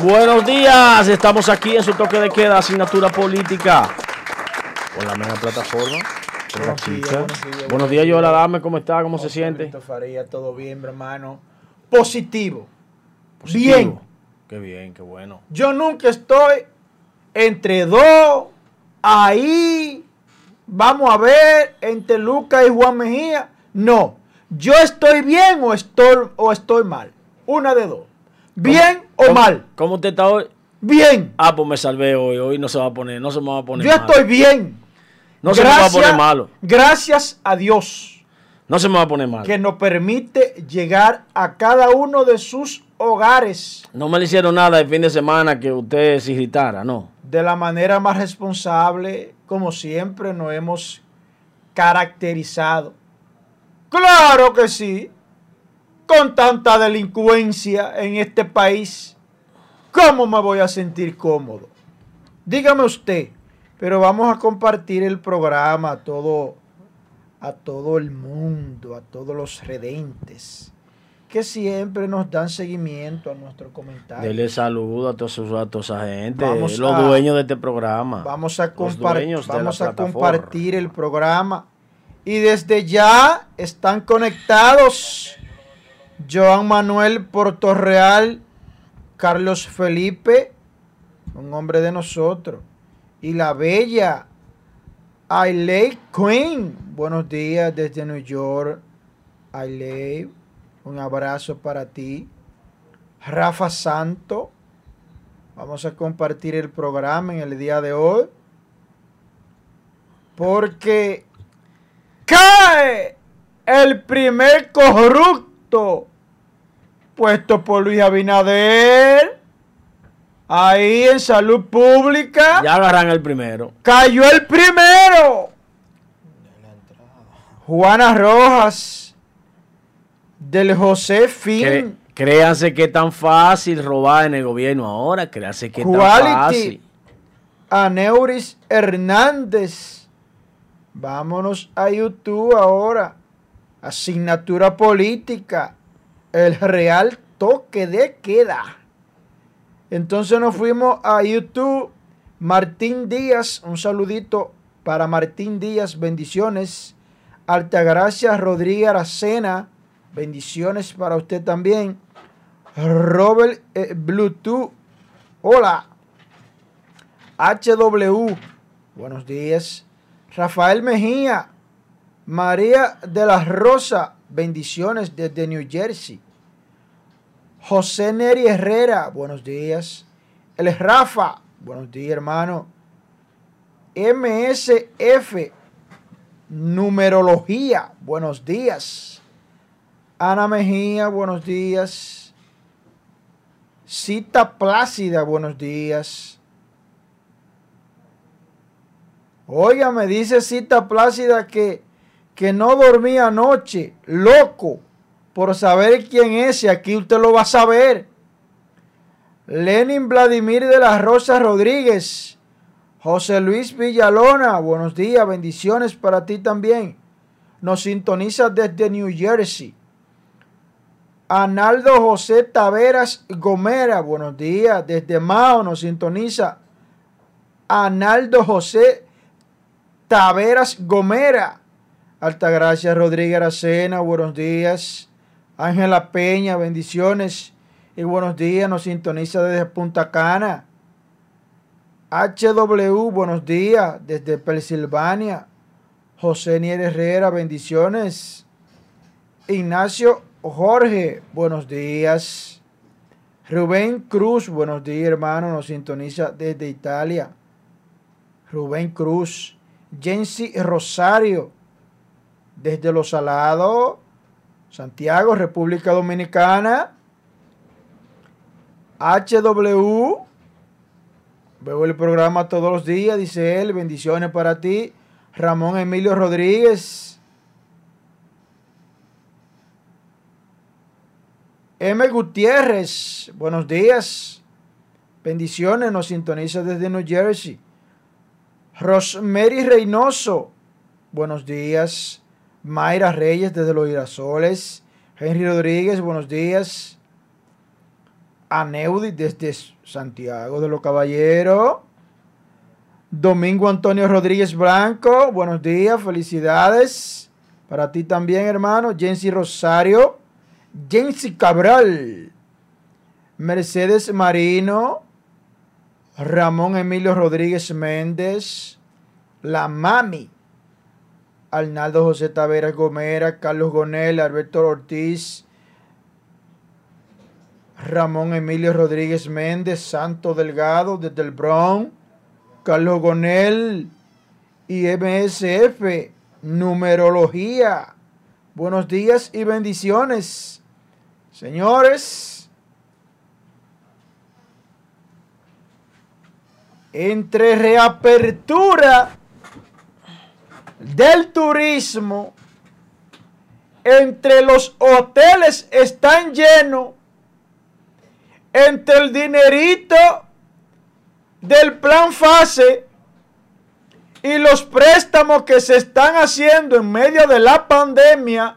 Buenos días, estamos aquí en su toque de queda, asignatura política, con la misma plataforma. Buenos días, buenos días, Buenos días, Yola Dame, ¿cómo está? ¿Cómo se siente? Faría, todo bien, mi hermano. Positivo. Positivo. Bien. Qué bien, qué bueno. Yo nunca estoy entre dos, ahí, vamos a ver, entre Lucas y Juan Mejía. No, yo estoy bien o estoy, o estoy mal. Una de dos. Bien o ¿Cómo- mal. ¿Cómo usted está hoy? Bien. Ah, pues me salvé hoy. Hoy no se va a poner, no se me va a poner Yo malo. estoy bien. No se me va a poner malo. Gracias a Dios. No se me va a poner malo. que nos permite llegar a cada uno de sus hogares No me le hicieron nada el fin de semana que usted se irritara, no. de la manera más responsable, como siempre nos hemos caracterizado. Claro que sí, con tanta delincuencia en este país, ¿cómo me voy a sentir cómodo? Dígame usted, pero vamos a compartir el programa a todo, a todo el mundo, a todos los redentes que siempre nos dan seguimiento a nuestro comentario. Dele saludo a todos a toda esa gente, Vamos los a- dueños de este programa. Vamos a, Los compar- dueños de la vamos a compartir el programa. Y desde ya están conectados Joan Manuel Portorreal, Carlos Felipe, un hombre de nosotros, y la bella Ailey Queen. Buenos días desde New York. Ailey, un abrazo para ti. Rafa Santo. Vamos a compartir el programa en el día de hoy. Porque cae el primer corrupto puesto por Luis Abinader. Ahí en salud pública. Ya agarran el primero. Cayó el primero. Juana Rojas. Del José Fin. Créanse que es tan fácil robar en el gobierno ahora. Créanse que es tan fácil. Aneuris Hernández. Vámonos a YouTube ahora. Asignatura política. El real toque de queda. Entonces nos fuimos a YouTube. Martín Díaz, un saludito para Martín Díaz, bendiciones. Altagracia Rodríguez Aracena, bendiciones para usted también. Robert eh, Bluetooth, hola. HW, buenos días. Rafael Mejía, María de la Rosa, bendiciones desde New Jersey. José Neri Herrera, buenos días. El Rafa, buenos días, hermano. MSF, numerología, buenos días. Ana Mejía, buenos días. Cita Plácida, buenos días. Oiga, me dice Cita Plácida que, que no dormía anoche, loco, por saber quién es y aquí usted lo va a saber. Lenin Vladimir de las Rosas Rodríguez, José Luis Villalona, buenos días, bendiciones para ti también. Nos sintoniza desde New Jersey. Analdo José Taveras Gomera, buenos días, desde Mao nos sintoniza. Analdo José Taveras Gomera. Altagracia Rodríguez Aracena, buenos días. Ángela Peña, bendiciones y buenos días. Nos sintoniza desde Punta Cana. HW, buenos días desde Pensilvania. José Nier Herrera, bendiciones. Ignacio Jorge, buenos días. Rubén Cruz, buenos días, hermano. Nos sintoniza desde Italia. Rubén Cruz. Jensi Rosario, desde Los Salados, Santiago, República Dominicana. HW, veo el programa todos los días, dice él, bendiciones para ti. Ramón Emilio Rodríguez. M. Gutiérrez, buenos días. Bendiciones, nos sintoniza desde New Jersey. Rosemary Reynoso, buenos días. Mayra Reyes desde Los Girasoles. Henry Rodríguez, buenos días. Aneudi desde Santiago de los Caballeros. Domingo Antonio Rodríguez Blanco, buenos días, felicidades. Para ti también, hermano. Jensi Rosario. Jensi Cabral. Mercedes Marino. Ramón Emilio Rodríguez Méndez. La Mami. Arnaldo José Taveras Gomera. Carlos Gonel. Alberto Ortiz. Ramón Emilio Rodríguez Méndez. Santo Delgado desde el Bronx. Carlos Gonel y MSF, numerología. Buenos días y bendiciones. Señores, entre reapertura del turismo, entre los hoteles están llenos, entre el dinerito del plan fase y los préstamos que se están haciendo en medio de la pandemia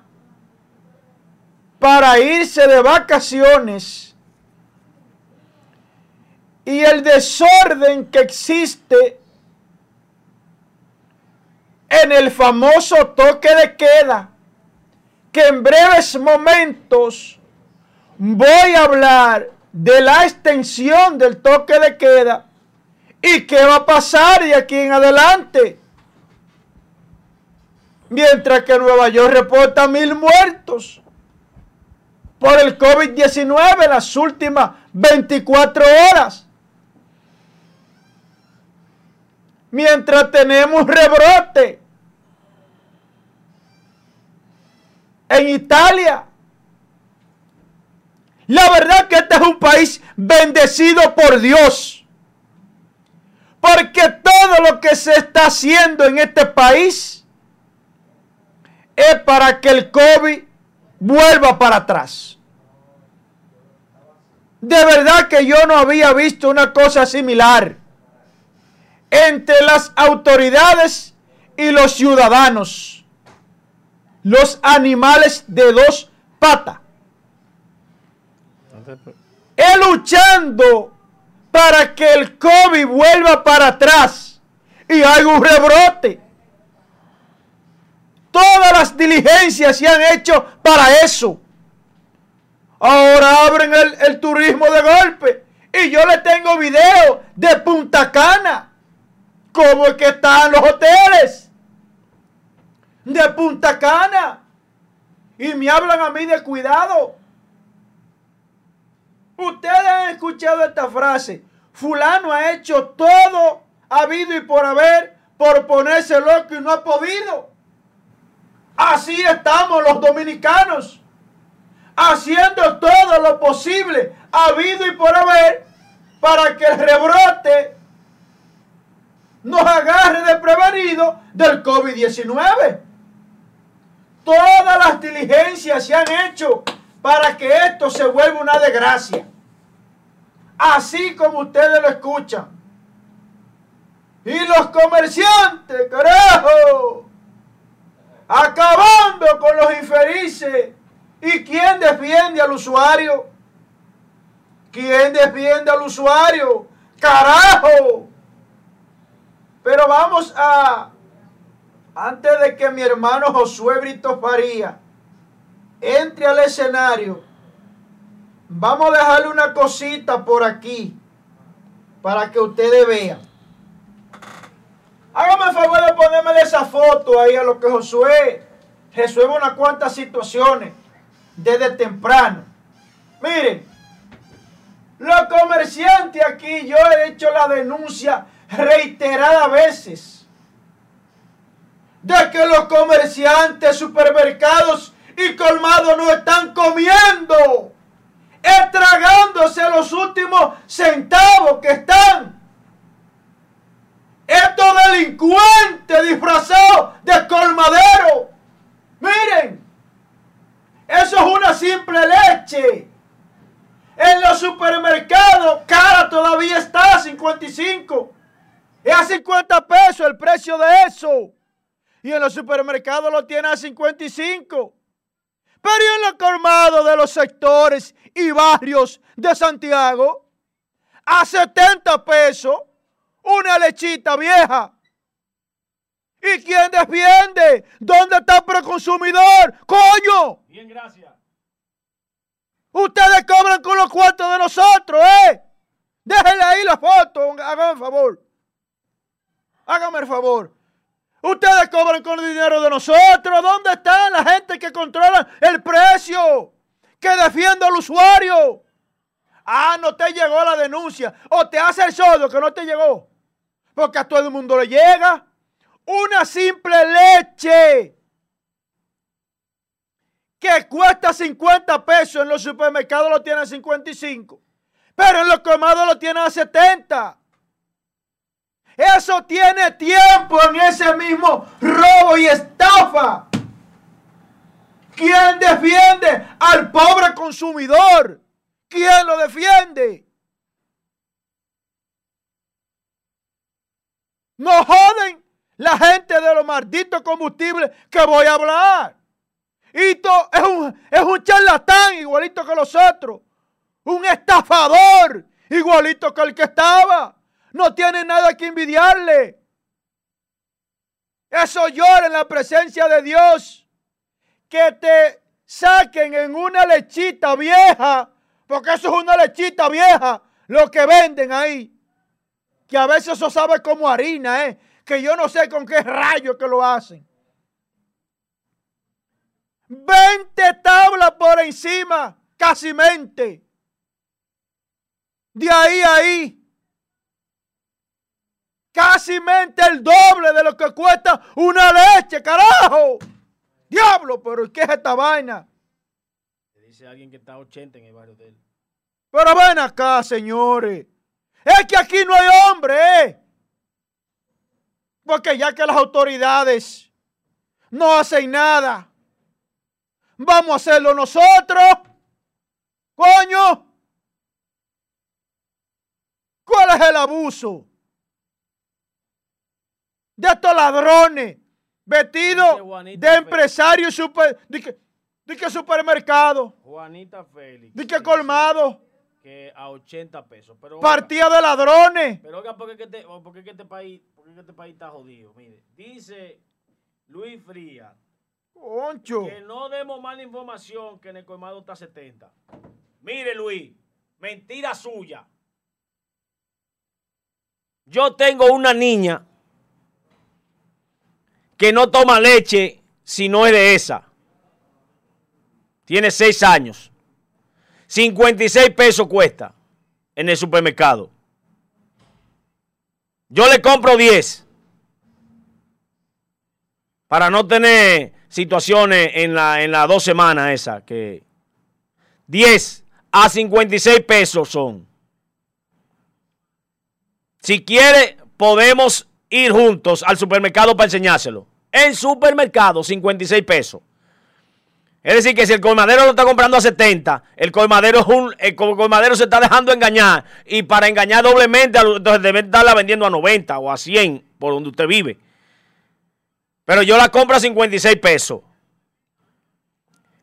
para irse de vacaciones y el desorden que existe en el famoso toque de queda, que en breves momentos voy a hablar de la extensión del toque de queda ¿Y qué va a pasar de aquí en adelante? Mientras que Nueva York reporta mil muertos por el COVID-19 en las últimas 24 horas. Mientras tenemos rebrote en Italia. La verdad que este es un país bendecido por Dios. Porque todo lo que se está haciendo en este país es para que el COVID vuelva para atrás. De verdad que yo no había visto una cosa similar entre las autoridades y los ciudadanos. Los animales de dos patas. Él luchando para que el COVID vuelva para atrás y haya un rebrote. Todas las diligencias se han hecho para eso. Ahora abren el, turismo de golpe. Y yo le tengo video de Punta Cana. Como es que están los hoteles. De Punta Cana. Y me hablan a mí de cuidado. Ustedes han escuchado esta frase. Fulano ha hecho todo habido y por haber por ponerse loco y no ha podido. Así estamos los dominicanos, haciendo todo lo posible, habido y por haber, para que el rebrote nos agarre de prevenido del COVID-19. Todas las diligencias se han hecho para que esto se vuelva una desgracia así como ustedes lo escuchan. Y los comerciantes, carajo, acabando con los infelices. ¿Y quién defiende al usuario? ¿Quién defiende al usuario? Carajo. Pero vamos a, antes de que mi hermano Josué Brito Faría entre al escenario, Vamos a dejarle una cosita por aquí para que ustedes vean. Hágame el favor de ponerme esa foto ahí a lo que Josué resuelve unas cuantas situaciones desde temprano. Miren, los comerciantes aquí, yo he hecho la denuncia reiteradas veces de que los comerciantes, supermercados y colmados no están comiendo estragándose los últimos centavos que están. Estos delincuentes disfrazados de colmadero. Miren, eso es una simple leche. En los supermercados, cara todavía está a 55. Es a 50 pesos el precio de eso. Y en los supermercados lo tiene a 55. Pero ¿y en los colmados de los sectores y barrios de Santiago? A 70 pesos una lechita vieja. ¿Y quién defiende? ¿Dónde está el proconsumidor? ¡Coño! Bien, gracias. Ustedes cobran con los cuartos de nosotros, ¿eh? Déjenle ahí la foto, hágame el favor. Hágame el favor. Ustedes cobran con el dinero de nosotros. ¿Dónde está la gente que controla el precio? Que defiende al usuario. Ah, no te llegó la denuncia. O te hace el sordo que no te llegó. Porque a todo el mundo le llega. Una simple leche que cuesta 50 pesos en los supermercados lo tiene a 55. Pero en los colmados lo tiene a 70. Eso tiene tiempo en ese mismo robo y estafa. ¿Quién defiende al pobre consumidor? ¿Quién lo defiende? No joden la gente de los malditos combustibles que voy a hablar. Esto es un, es un charlatán igualito que los otros. Un estafador igualito que el que estaba. No tiene nada que envidiarle. Eso llora en la presencia de Dios. Que te saquen en una lechita vieja. Porque eso es una lechita vieja. Lo que venden ahí. Que a veces eso sabe como harina, ¿eh? Que yo no sé con qué rayos que lo hacen. 20 tablas por encima, casi mente. De ahí a ahí. Casi mente el doble de lo que cuesta una leche, carajo. Diablo, pero ¿qué es esta vaina? Dice alguien que está a 80 en el barrio de él. Pero ven acá, señores. Es que aquí no hay hombre, ¿eh? Porque ya que las autoridades no hacen nada, vamos a hacerlo nosotros. Coño. ¿Cuál es el abuso? De estos ladrones vestidos de empresarios super, de que, de que supermercado. Juanita Félix. De que colmado. Que a 80 pesos. Pero, Partida de ladrones. Pero oiga, ¿por qué, este, por qué este país, por qué este país está jodido? Mire, dice Luis Frías Concho. Que no demos mala información que en el colmado está 70. Mire, Luis, mentira suya. Yo tengo una niña que no toma leche si no es de esa. Tiene 6 años. 56 pesos cuesta en el supermercado. Yo le compro 10 para no tener situaciones en la, en las dos semanas esa, que 10 a 56 pesos son. Si quiere, podemos ir juntos al supermercado para enseñárselo. En supermercado, 56 pesos. Es decir, que si el colmadero lo está comprando a 70, el colmadero, es un, el colmadero se está dejando engañar. Y para engañar doblemente, entonces debe estarla vendiendo a 90 o a 100 por donde usted vive. Pero yo la compro a 56 pesos.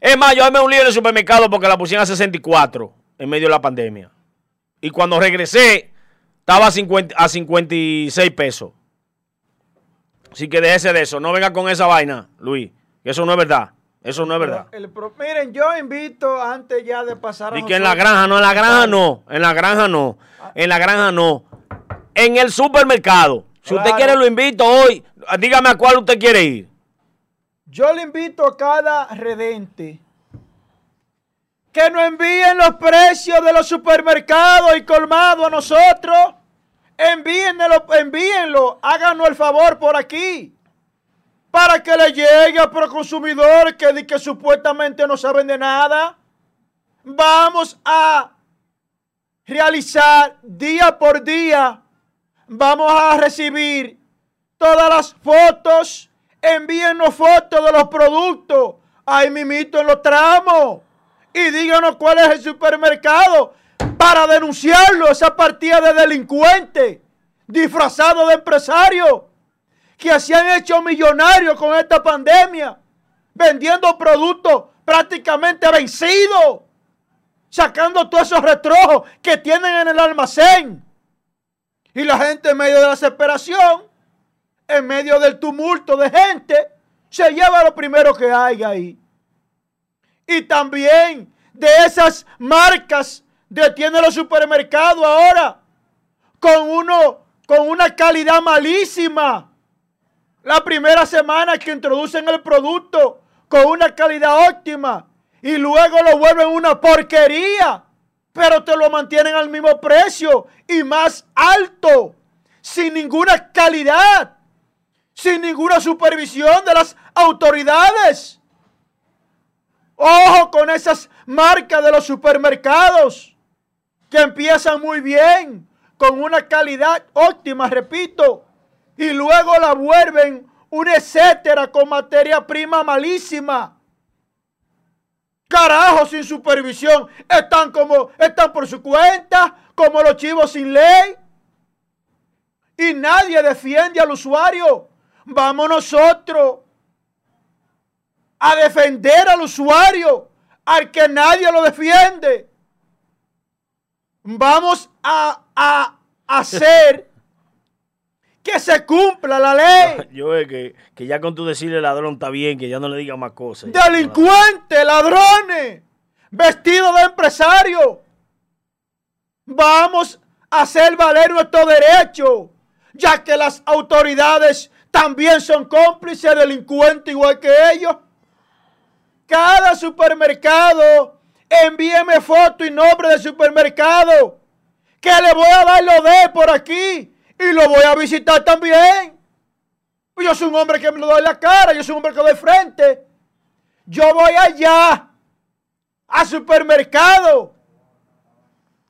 Es más, yo me un lío en el supermercado porque la pusieron a 64 en medio de la pandemia. Y cuando regresé, estaba a, 50, a 56 pesos. Así que déjese de eso. No venga con esa vaina, Luis. Eso no es verdad. Eso no es verdad. miren, yo invito antes ya de pasar a. Y que en la granja, no, en la granja no. En la granja no. En la granja no. En el supermercado. Si usted quiere, lo invito hoy. Dígame a cuál usted quiere ir. Yo le invito a cada redente que nos envíen los precios de los supermercados y colmados a nosotros. Envíenlo, envíenlo, háganos el favor por aquí. Para que le llegue a los consumidores que, que supuestamente no saben de nada. Vamos a realizar día por día. Vamos a recibir todas las fotos. Envíenos fotos de los productos. Ahí mimito en los tramos. Y díganos cuál es el supermercado para denunciarlo, esa partida de delincuentes disfrazados de empresarios que se han hecho millonarios con esta pandemia, vendiendo productos prácticamente vencido, sacando todos esos retrojos que tienen en el almacén. Y la gente en medio de la desesperación, en medio del tumulto de gente, se lleva lo primero que hay ahí. Y también de esas marcas detiene los supermercados ahora con uno con una calidad malísima. La primera semana que introducen el producto con una calidad óptima y luego lo vuelven una porquería, pero te lo mantienen al mismo precio y más alto, sin ninguna calidad, sin ninguna supervisión de las autoridades. Ojo con esas marcas de los supermercados que empiezan muy bien, con una calidad óptima, repito, y luego la vuelven un etcétera con materia prima malísima. Carajo, sin supervisión. Están como, están por su cuenta, como los chivos sin ley. Y nadie defiende al usuario. Vamos nosotros a defender al usuario, al que nadie lo defiende. Vamos a, a hacer que se cumpla la ley. Yo es que, que ya con tu decirle ladrón está bien, que ya no le diga más cosas. Delincuentes, ladrones, vestidos de empresario. Vamos a hacer valer nuestro derecho, ya que las autoridades también son cómplices delincuentes igual que ellos. Cada supermercado, envíeme foto y nombre del supermercado, que le voy a dar lo de por aquí y lo voy a visitar también. Yo soy un hombre que me lo doy la cara, yo soy un hombre que doy frente. Yo voy allá, al supermercado,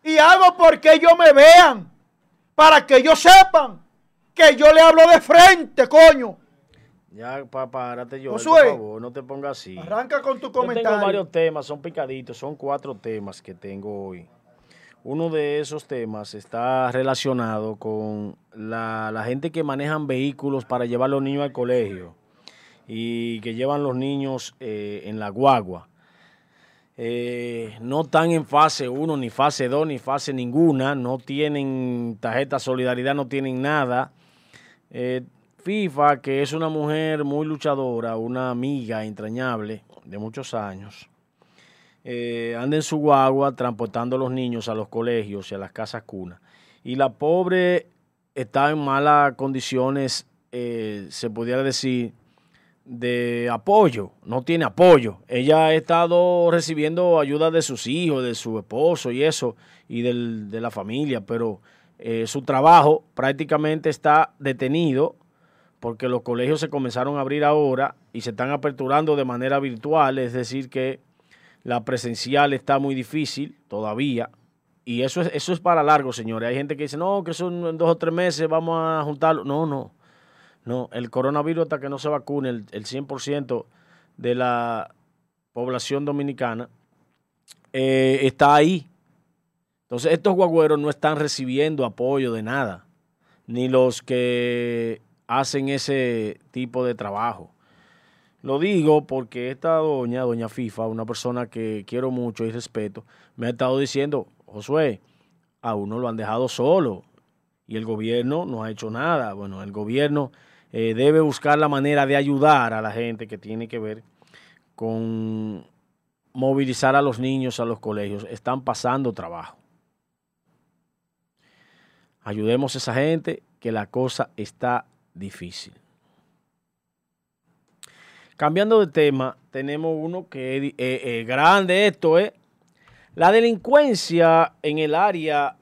y hago porque ellos me vean, para que ellos sepan que yo le hablo de frente, coño. Ya, papá, párate yo, por favor, no te pongas así. Arranca con tu comentario. tengo varios temas, son picaditos, son cuatro temas que tengo hoy. Uno de esos temas está relacionado con la, gente que manejan vehículos para llevar a los niños al colegio y que llevan los niños eh, en la guagua. Eh, no están en fase 1, ni fase 2, ni fase ninguna, no tienen tarjeta solidaridad, no tienen nada. Eh, FIFA, que es una mujer muy luchadora, una amiga entrañable de muchos años, eh, anda en su guagua transportando a los niños a los colegios y a las casas cunas. Y la pobre está en malas condiciones, eh, se pudiera decir, de apoyo, no tiene apoyo. Ella ha estado recibiendo ayuda de sus hijos, de su esposo y eso, y de la familia, pero eh, su trabajo prácticamente está detenido porque los colegios se comenzaron a abrir ahora y se están aperturando de manera virtual, es decir, que la presencial está muy difícil todavía. Y eso es, eso es para largo, señores. Hay gente que dice, no, que son en dos o tres meses vamos a juntarlo. No, no. No, el coronavirus hasta que no se vacune el, el 100% de la población dominicana eh, está ahí. Entonces estos guagüeros no están recibiendo apoyo de nada, ni los que hacen ese tipo de trabajo. Lo digo porque esta doña, doña FIFA, una persona que quiero mucho y respeto, me ha estado diciendo, Josué, a uno lo han dejado solo y el gobierno no ha hecho nada. Bueno, el gobierno eh, debe buscar la manera de ayudar a la gente que tiene que ver con movilizar a los niños a los colegios. Están pasando trabajo. Ayudemos a esa gente que la cosa está difícil. Cambiando de tema, tenemos uno que es eh, eh, grande esto, ¿eh? La delincuencia en el área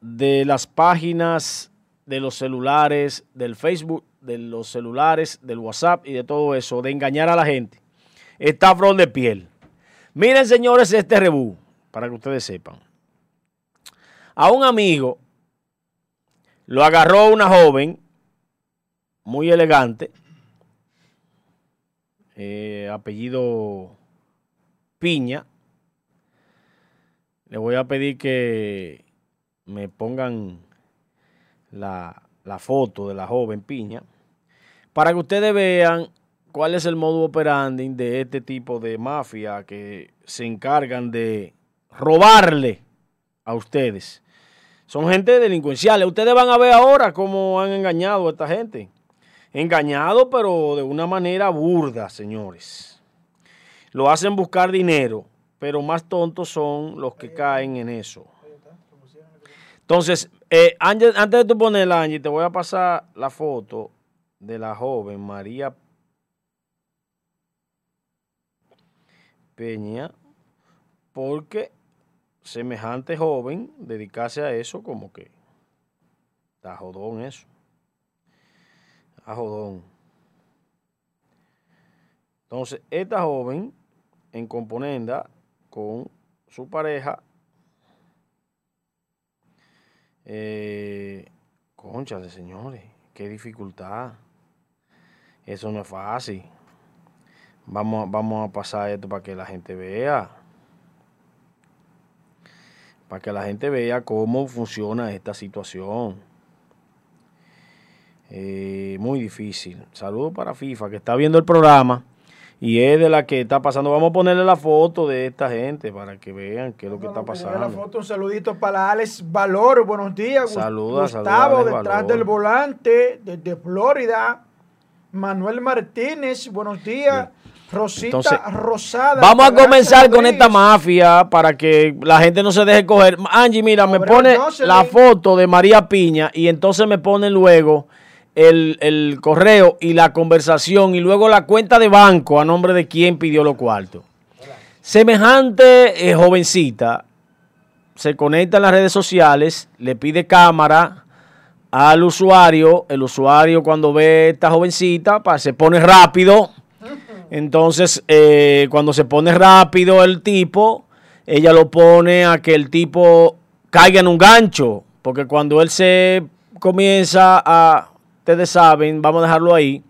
de las páginas de los celulares, del Facebook, de los celulares, del WhatsApp y de todo eso, de engañar a la gente, está a flor de piel. Miren, señores, este rebú, para que ustedes sepan. A un amigo lo agarró una joven muy elegante, eh, apellido Piña. Le voy a pedir que me pongan la, la foto de la joven Piña para que ustedes vean cuál es el modo operandi de este tipo de mafia que se encargan de robarle a ustedes. Son gente delincuencial. Ustedes van a ver ahora cómo han engañado a esta gente. Engañado, pero de una manera burda, señores. Lo hacen buscar dinero, pero más tontos son los que caen en eso. Entonces, eh, antes, de tú ponerla, Angie, te voy a pasar la foto de la joven María Peña, porque semejante joven dedicarse a eso como que está jodón eso. Está jodón. Entonces, esta joven en componenda con su pareja, eh, concha de señores, qué dificultad. Eso no es fácil. Vamos, vamos a pasar esto para que la gente vea. Para que la gente vea cómo funciona esta situación. Eh, muy difícil. Saludos para FIFA que está viendo el programa y es de la que está pasando. Vamos a ponerle la foto de esta gente para que vean qué es lo que está pasando. La foto, un saludito para Alex Valor. Buenos días. Saludos, Gustavo, detrás del volante, desde Florida. Manuel Martínez, buenos días. Rosita Rosada. Vamos a comenzar con esta mafia para que la gente no se deje coger. Angie, mira, me pone la foto de María Piña y entonces me pone luego el, correo y la conversación y luego la cuenta de banco a nombre de quien pidió los cuartos. Semejante eh, jovencita se conecta en las redes sociales, le pide cámara al usuario, el usuario cuando ve esta jovencita se pone rápido entonces, eh, cuando se pone rápido el tipo, ella lo pone a que el tipo caiga en un gancho, porque cuando él se comienza a, ustedes saben, vamos a dejarlo ahí,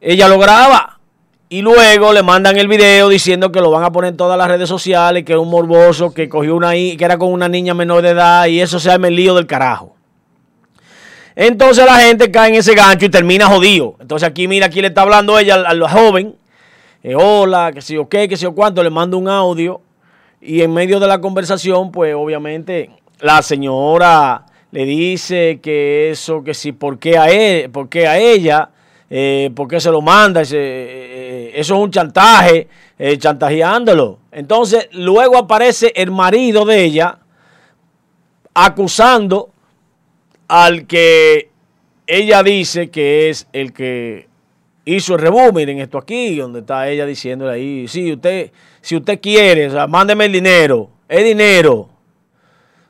ella lo graba y luego le mandan el video diciendo que lo van a poner en todas las redes sociales, que es un morboso, que cogió una, que era con una niña menor de edad y eso se llama el lío del carajo. Entonces la gente cae en ese gancho y termina jodido. Entonces aquí, mira, aquí le está hablando ella al, joven. Eh, hola, que si o qué, que si o cuánto, le manda un audio. Y en medio de la conversación, pues obviamente la señora le dice que eso, que si, ¿por qué a, él, por qué a ella? Eh, ¿Por qué se lo manda? Ese, eh, eso es un chantaje, chantajeándolo. Entonces, luego aparece el marido de ella acusando al que ella dice que es el que hizo el rebú. Miren esto aquí, donde está ella diciéndole ahí, sí, usted, si usted quiere, o sea, mándeme el dinero, es dinero.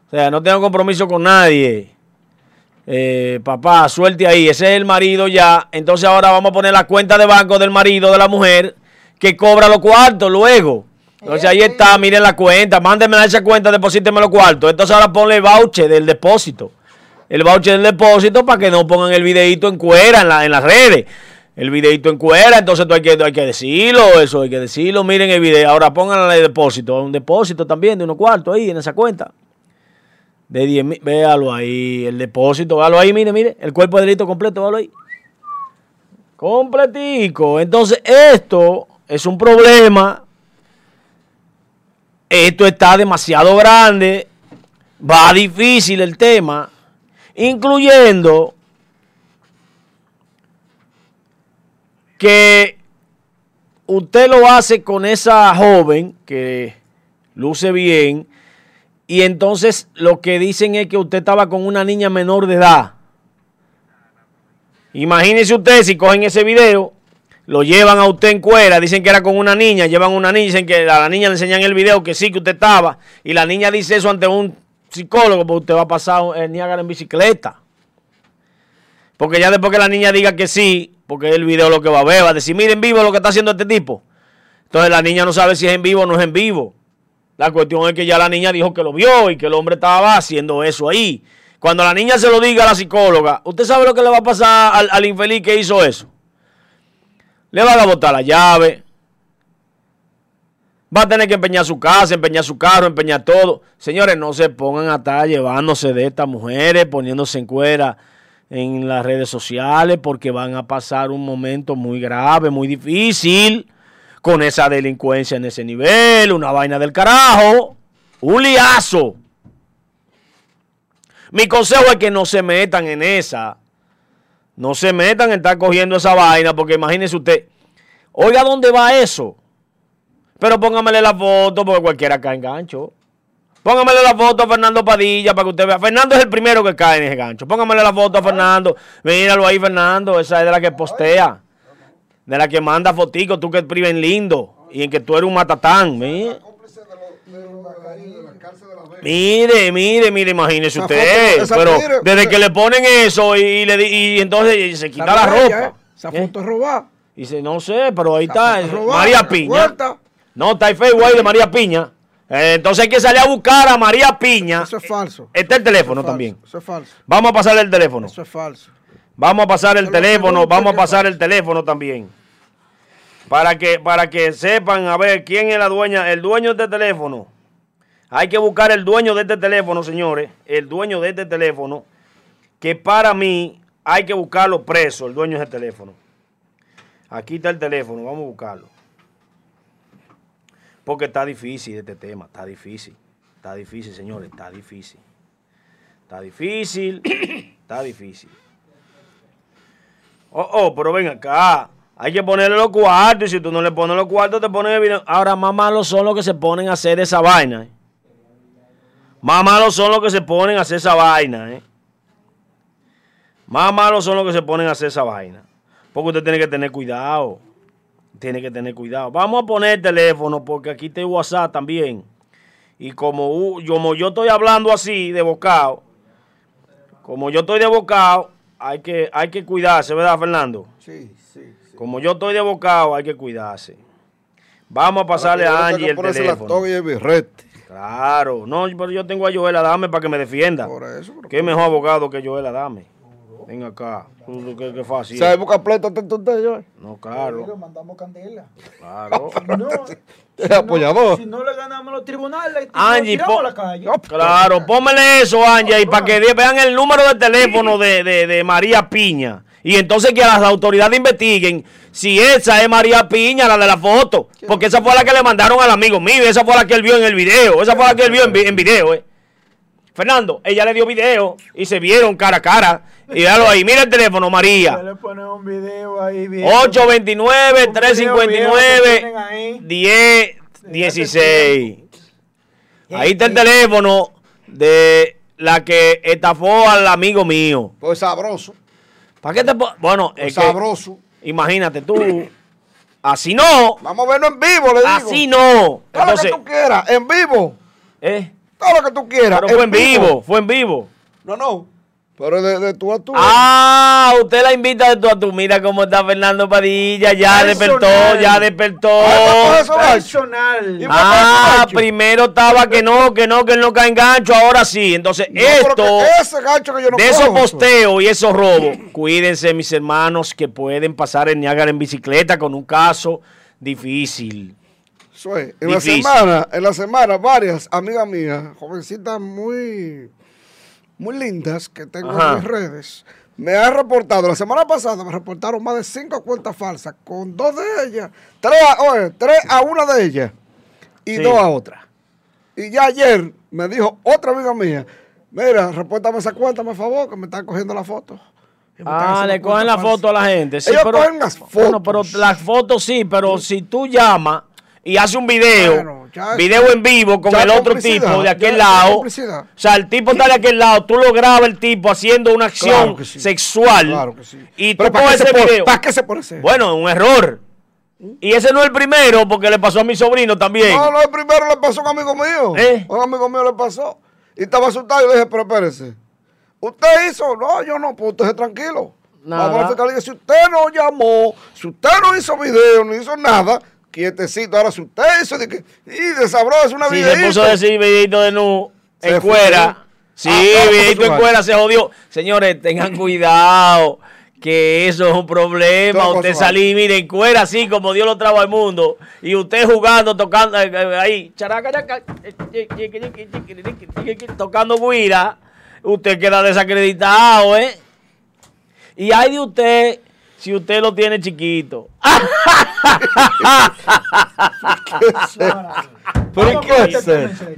O sea, no tengo compromiso con nadie. Eh, papá, suelte ahí, ese es el marido ya. Entonces ahora vamos a poner la cuenta de banco del marido de la mujer que cobra los cuartos luego. Entonces ahí está, miren la cuenta, mándenme a esa cuenta, deposíteme los cuartos. Entonces ahora ponle el voucher del depósito el voucher del depósito para que no pongan el videito en cuera en, la, en las redes. El videito en cuera, entonces tú hay que, hay que decirlo, eso hay que decirlo. Miren el video, ahora pongan el depósito, un depósito también de unos cuartos ahí en esa cuenta. De 10 mil, véalo ahí, el depósito, véalo ahí, mire, mire, el cuerpo de delito completo, véalo ahí. Completico. Entonces, esto es un problema. Esto está demasiado grande. Va difícil el tema incluyendo que usted lo hace con esa joven que luce bien y entonces lo que dicen es que usted estaba con una niña menor de edad. Imagínese usted si cogen ese video, lo llevan a usted en cuera, dicen que era con una niña, llevan una niña, dicen que a la niña le enseñan el video que sí, que usted estaba, y la niña dice eso ante un psicólogo, porque usted va a pasar el Niágara en bicicleta. Porque ya después que la niña diga que sí, porque el video lo que va a ver, va a decir, miren vivo lo que está haciendo este tipo. Entonces la niña no sabe si es en vivo o no es en vivo. La cuestión es que ya la niña dijo que lo vio y que el hombre estaba haciendo eso ahí. Cuando la niña se lo diga a la psicóloga, ¿usted sabe lo que le va a pasar al, infeliz que hizo eso? Le van a botar la llave, Va a tener que empeñar su casa, empeñar su carro, empeñar todo. Señores, no se pongan a estar llevándose de estas mujeres, poniéndose en cuera. en las redes sociales porque van a pasar un momento muy grave, muy difícil, con esa delincuencia en ese nivel, una vaina del carajo, un liazo. Mi consejo es que no se metan en esa. No se metan en estar cogiendo esa vaina, porque imagínese usted, oiga dónde va eso. Pero póngamele la foto, porque cualquiera cae en gancho. Póngamele la foto a Fernando Padilla para que usted vea. Fernando es el primero que cae en ese gancho. Póngamele la foto a Fernando. Míralo ahí, Fernando. Esa es de la que postea. De la que manda fotico, tú que priven lindo. Y en que tú eres un matatán. Mire. Mire, mire, mire, imagínese usted. pero desde que le ponen eso y, le, y entonces se quita la ropa. ¿eh? Esa foto es robada. Dice, no sé, pero ahí está. María Piña. No, está el Facebook de María Piña. Eh, entonces hay que salir a buscar a María Piña. Eso es falso. Está el teléfono también. Eso es falso. Vamos a pasar el teléfono. Eso es falso. Vamos a pasar el teléfono, vamos a pasar el teléfono también. Para que, para que sepan a ver quién es la dueña, el dueño de este teléfono. Hay que buscar el dueño de este teléfono, señores. El dueño de este teléfono. Que para mí hay que buscarlo preso, el dueño de este teléfono. Aquí está el teléfono, vamos a buscarlo. Porque está difícil este tema, está difícil. Está difícil, señores, está difícil. Está difícil, está difícil. Oh, oh, pero ven acá. Hay que ponerle los cuartos. Y si tú no le pones los cuartos, te ponen el video. Ahora, más malos son los que se ponen a hacer esa vaina. ¿eh? Más malos son los que se ponen a hacer esa vaina. ¿eh? Más malos son los que se ponen a hacer esa vaina. Porque usted tiene que tener cuidado. Tiene que tener cuidado. Vamos a poner el teléfono porque aquí está WhatsApp también. Y como, como yo estoy hablando así, de bocado, como yo estoy de bocado, hay que, hay que cuidarse, ¿verdad, Fernando? Sí, sí, Como yo estoy de bocado, hay que cuidarse. Vamos a pasarle a Angie el teléfono. Claro, no, pero yo tengo a Joel Adame para que me defienda. Por eso, ¿Qué mejor abogado que Joel Adame? Ven acá. Qué, qué fácil. ¿Sabe buscar pleito usted, yo? No, claro. Le mandamos candela. Claro. no, si apoyador. si no le ganamos los tribunales, Angie, tiramos la calle. claro, póngale eso, Angie, y para que vean el número de teléfono de, de, de María Piña. Y entonces que las autoridades investiguen si esa es María Piña, la de la foto. Porque esa fue la que le mandaron al amigo mío. Esa fue la que él vio en el video. Esa fue la que él vio en, en video, eh. Fernando, ella le dio video y se vieron cara a cara. Y dalo ahí, mira el teléfono, María. le un video ahí. 829-359-1016. Ahí está el teléfono de la que estafó al amigo mío. Pues sabroso. ¿Para qué te Bueno, pues es sabroso. imagínate tú. Así no. Vamos a verlo en vivo, le digo. Así no. Todo lo que tú quieras, en vivo. ¿Eh? Todo lo que tú quieras. Pero fue en vivo, fue en vivo. No, no. Pero de, de tú a tú. Ah, usted la invita de tú a tú. Mira cómo está Fernando Padilla. Ya despertó, ya despertó. Personal. Ah, primero estaba que no, que no, que él no cae en gancho. Ahora sí. Entonces, esto. Ese gancho que yo no de esos posteos y esos robos. cuídense, mis hermanos, que pueden pasar en Niágara en bicicleta con un caso difícil. En la semana, en la semana, varias amigas mías, jovencitas muy muy lindas que tengo en mis redes, me han reportado, la semana pasada me reportaron más de cinco cuentas falsas, con dos de ellas, tres a, tres a una de ellas y dos a otra. Y ya ayer me dijo otra amiga mía, mira, repórtame esa cuenta, por favor, que me están cogiendo la foto. Ah, le cogen la foto a la gente. Sí, pero, cogen las fotos. pero las fotos sí, pero si tú llamas y hace un video, video en vivo con el otro tipo de aquel lado. O sea, el tipo está de aquel lado, tú lo grabas el tipo haciendo una acción sexual. Claro que sí. Y tú coges ese video. ¿Para qué se pone ese? Bueno, un error. Y ese no es el primero, porque le pasó a mi sobrino también. No, no, el primero le pasó a un amigo mío. ¿Eh? Un amigo mío le pasó. Y estaba asustado. Y le dije, pero espérese. ¿Usted hizo? No, yo no, pues usted es tranquilo. Nada. Vamos a la fiscalía. Si usted no llamó, si usted no hizo video, no hizo nada, quietecito. Ahora, si usted hizo de que, y de sabroso una sí, videito. se puso a decir videito de nu en cuera. Sí, ah, videito en cuera se jodió. Señores, tengan cuidado. Que eso es un problema. Usted salí, mire, en cuera así como Dios lo trajo al mundo. Y usted jugando, tocando ahí, characa, tocando guira. Usted queda desacreditado, ¿eh? Y hay de usted si usted lo tiene chiquito.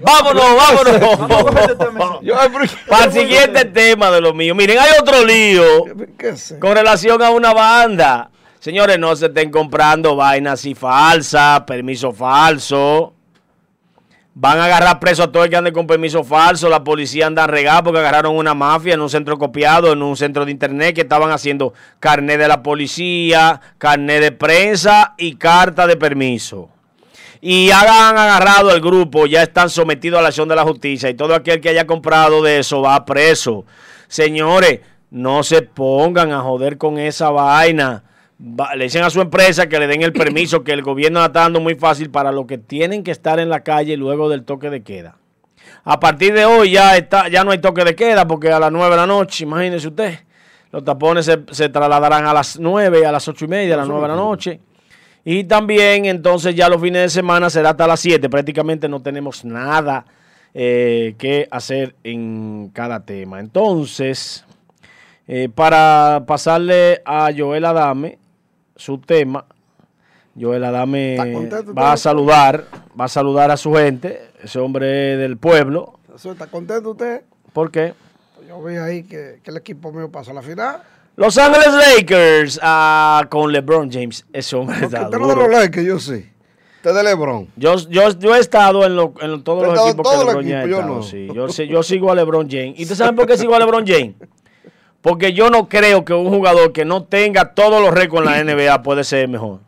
Vámonos, vámonos. Para el siguiente tema de lo mío. Miren, hay otro lío con relación a una banda. Señores, no se estén comprando vainas y falsas, permiso falso. Van a agarrar preso a todo el que ande con permiso falso. La policía anda regada porque agarraron una mafia en un centro copiado, en un centro de internet que estaban haciendo carnet de la policía, carnet de prensa y carta de permiso. Y han agarrado el grupo, ya están sometidos a la acción de la justicia y todo aquel que haya comprado de eso va preso. Señores, no se pongan a joder con esa vaina le dicen a su empresa que le den el permiso que el gobierno está dando muy fácil para los que tienen que estar en la calle luego del toque de queda. A partir de hoy ya, está, ya no hay toque de queda porque a las 9 de la noche, imagínese usted, los tapones se, trasladarán a las 9, a las 8 y media, a las 9 de la noche. Y también entonces ya los fines de semana será hasta las 7. Prácticamente no tenemos nada eh, que hacer en cada tema. Entonces, eh, para pasarle a Joel Adame, su tema. Joel Adame va a saludar, va a saludar a su gente, ese hombre del pueblo. ¿Está contento usted? ¿Por qué? Pues yo vi ahí que, el equipo mío pasó a la final. Los Ángeles Lakers ah, con LeBron James. Ese hombre está usted no de los Lakers, yo sí. Usted de LeBron. Yo, yo, yo he estado en, lo, en todos los equipos que LeBron James yo, no. sí. yo, yo sigo a LeBron James. ¿Y usted saben por qué sigo a LeBron James? Porque yo no creo que un jugador que no tenga todos los récords en la NBA puede ser mejor.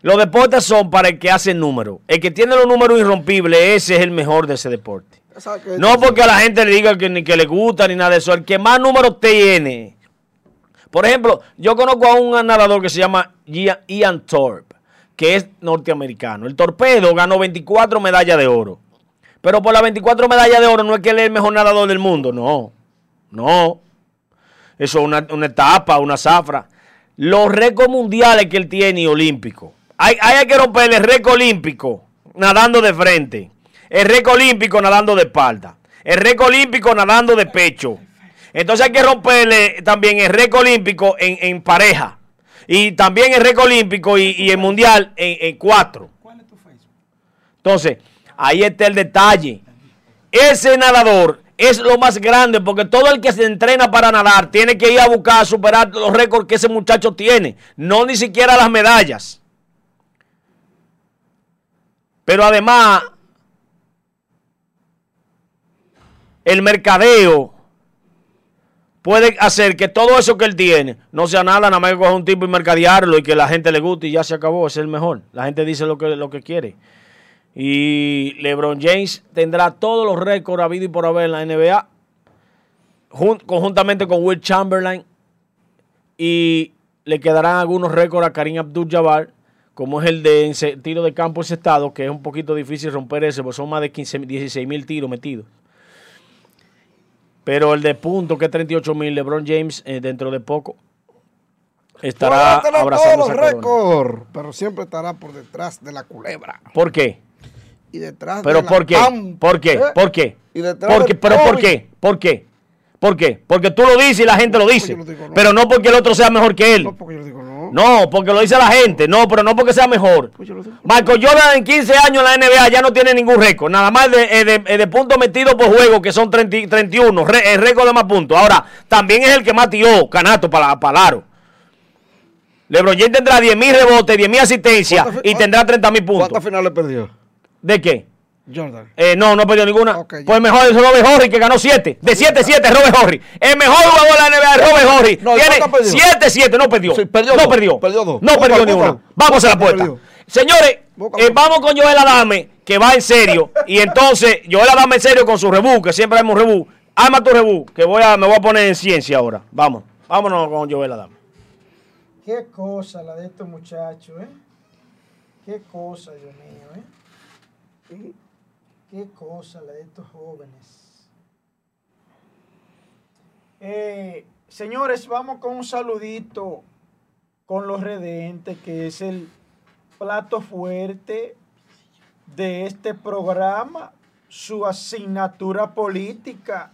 Los deportes son para el que hace números. El que tiene los números irrompibles, ese es el mejor de ese deporte. No porque a la gente le diga que, ni que le gusta ni nada de eso. El que más números tiene. Por ejemplo, yo conozco a un nadador que se llama Ian Thorpe, que es norteamericano. El torpedo ganó 24 medallas de oro. Pero por las 24 medallas de oro no es que él es el mejor nadador del mundo. No. No. Eso es una, etapa, una zafra. Los récords mundiales que él tiene y olímpicos. Hay, hay que romper el récord olímpico nadando de frente. El récord olímpico nadando de espalda. El récord olímpico nadando de pecho. Entonces hay que romperle también el récord olímpico en, pareja. Y también el récord olímpico y, el mundial en, en cuatro. ¿Cuál es tu Facebook? Entonces, ahí está el detalle. Ese nadador es lo más grande porque todo el que se entrena para nadar tiene que ir a buscar a superar los récords que ese muchacho tiene, no ni siquiera las medallas. Pero además, el mercadeo puede hacer que todo eso que él tiene no sea nada, nada más que coger un tipo y mercadearlo y que la gente le guste y ya se acabó, es el mejor. La gente dice lo que, lo que quiere. Y LeBron James tendrá todos los récords habido y por haber en la NBA, conjuntamente con Will Chamberlain. Y le quedarán algunos récords a Karim Abdul-Jabbar, como es el de tiro de campo ese estado, que es un poquito difícil romper ese, porque son más de 15, 16 mil tiros metidos. Pero el de punto, que es 38 mil, LeBron James, eh, dentro de poco, estará abrazando todos los récords, pero siempre estará por detrás de la culebra. ¿Por qué? Y detrás ¿Pero de por, qué? ¿Por qué? ¿Eh? ¿Por qué? Y detrás ¿Por qué? ¿Pero por qué? ¿Por qué? ¿Por qué? Porque tú lo dices y la gente lo dice. Pero no porque el otro sea mejor que él. No, porque yo lo digo no. No, porque lo dice la gente. No, pero no porque sea mejor. Pues Marco Jordan en 15 años en la NBA ya no tiene ningún récord. Nada más de, eh, eh, de, puntos metidos por juego, que son 31. el récord de más puntos. Ahora, también es el que más tiró canato para, para Aro. LeBron James tendrá 10.000 rebotes, 10.000 asistencias y tendrá 30.000 puntos. ¿Cuántas finales perdió? ¿De qué? Jordan. Eh, no, no perdió ninguna. pues mejor es Robert Horry que ganó 7. De 7-7 Robert Horry. El mejor jugador de la NBA es Robert Horry. No, Tiene 7-7, no perdió. perdió no perdió. perdió dos. No perdió ninguna. Vamos a la puerta. Señores, eh, vamos con Joel Adame, que va en serio. y entonces, Joel Adame en serio con su rebú, que siempre hay un rebú. Arma tu rebú, que voy a, me voy a poner en ciencia ahora. Vamos. Vámonos con Joel Adame. Qué cosa la de estos muchachos, ¿eh? Qué cosa, Dios mío, ¿eh? Qué cosa la de estos jóvenes. Eh, señores, vamos con un saludito con los redentes, que es el plato fuerte de este programa, su asignatura política,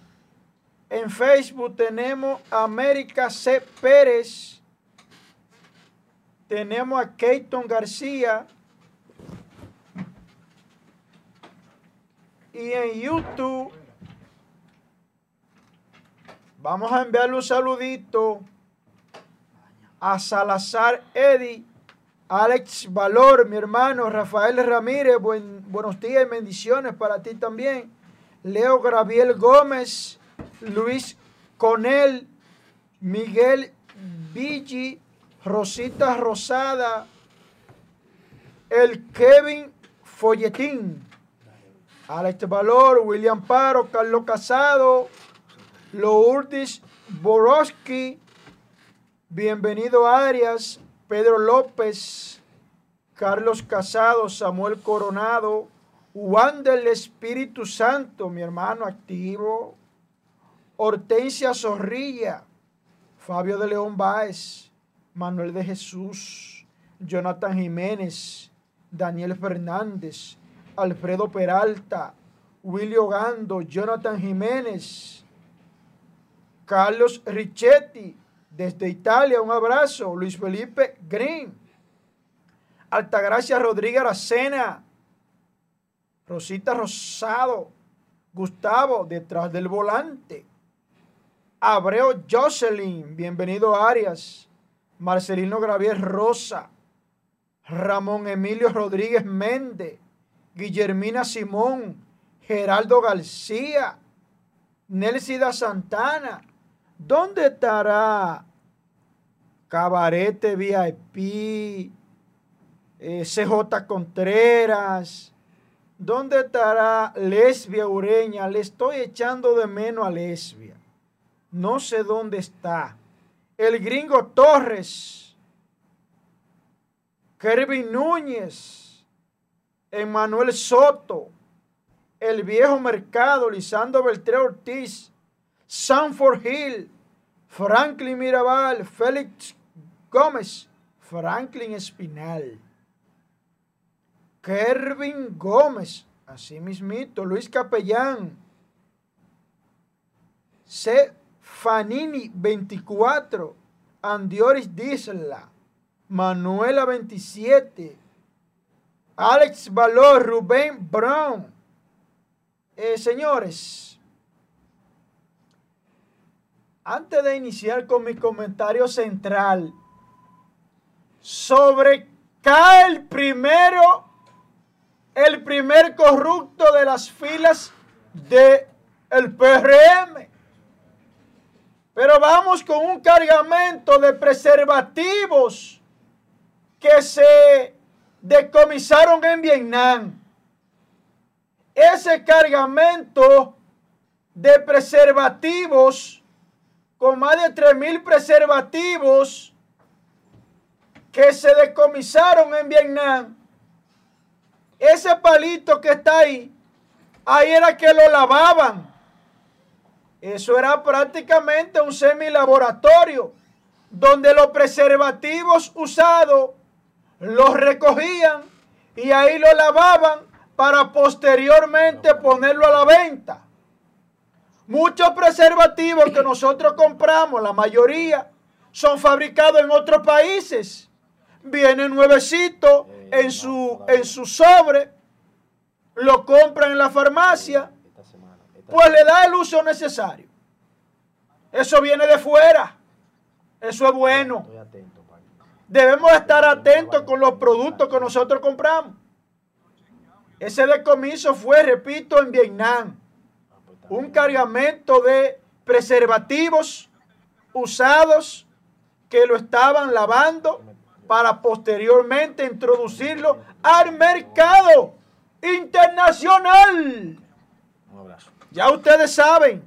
En Facebook tenemos a América C. Pérez. Tenemos a Keyton García. Y en YouTube vamos a enviarle un saludito a Salazar Eddy, Alex Valor, mi hermano, Rafael Ramírez, buenos días y bendiciones para ti también. Leo Graviel Gómez, Luis Conel, Miguel Vigi, Rosita Rosada, el Kevin Folletín, Alex Valor, William Paro, Carlos Casado, Lourdes Borowski, bienvenido Arias, Pedro López, Carlos Casado, Samuel Coronado, Juan del Espíritu Santo, mi hermano activo, Hortensia Zorrilla, Fabio de León Báez, Manuel de Jesús, Jonathan Jiménez, Daniel Fernández, Alfredo Peralta, Willy Gando, Jonathan Jiménez, Carlos Richetti, desde Italia, un abrazo, Luis Felipe Green, Altagracia Rodríguez Aracena, Rosita Rosado, Gustavo, detrás del volante, Abreu Jocelyn, bienvenido Arias, Marcelino Gravier Rosa, Ramón Emilio Rodríguez Méndez, Guillermina Simón, Geraldo García, Nelsida Santana. ¿Dónde estará Cabarete VIP, eh, CJ Contreras? ¿Dónde estará Lesbia Ureña? Le estoy echando de menos a Lesbia. No sé dónde está. El gringo Torres. Kervin Núñez. Emanuel Soto, el viejo mercado, Lisando Beltré Ortiz, Sanford Hill, Franklin Mirabal, Félix Gómez, Franklin Espinal, Kervin Gómez, así mismito, Luis Capellán, C. Fanini 24, Andioris Disla, Manuela 27, Alex Valor, Rubén Brown. Eh, señores, antes de iniciar con mi comentario central sobre cae el primero, el primer corrupto de las filas del el PRM. Pero vamos con un cargamento de preservativos que se decomisaron en Vietnam. Ese cargamento de preservativos, con más de 3 mil preservativos que se decomisaron en Vietnam, ese palito que está ahí, ahí era que lo lavaban. Eso era prácticamente un semilaboratorio donde los preservativos usados los recogían y ahí lo lavaban para posteriormente ponerlo a la venta. Muchos preservativos que nosotros compramos, la mayoría, son fabricados en otros países. Vienen nuevecitos en su, en su sobre, lo compran en la farmacia, pues le da el uso necesario. Eso viene de fuera. Eso es bueno debemos estar atentos con los productos que nosotros compramos. Ese decomiso fue, repito, en Vietnam. Un cargamento de preservativos usados que lo estaban lavando para posteriormente introducirlo al mercado internacional. Un abrazo. Ya ustedes saben.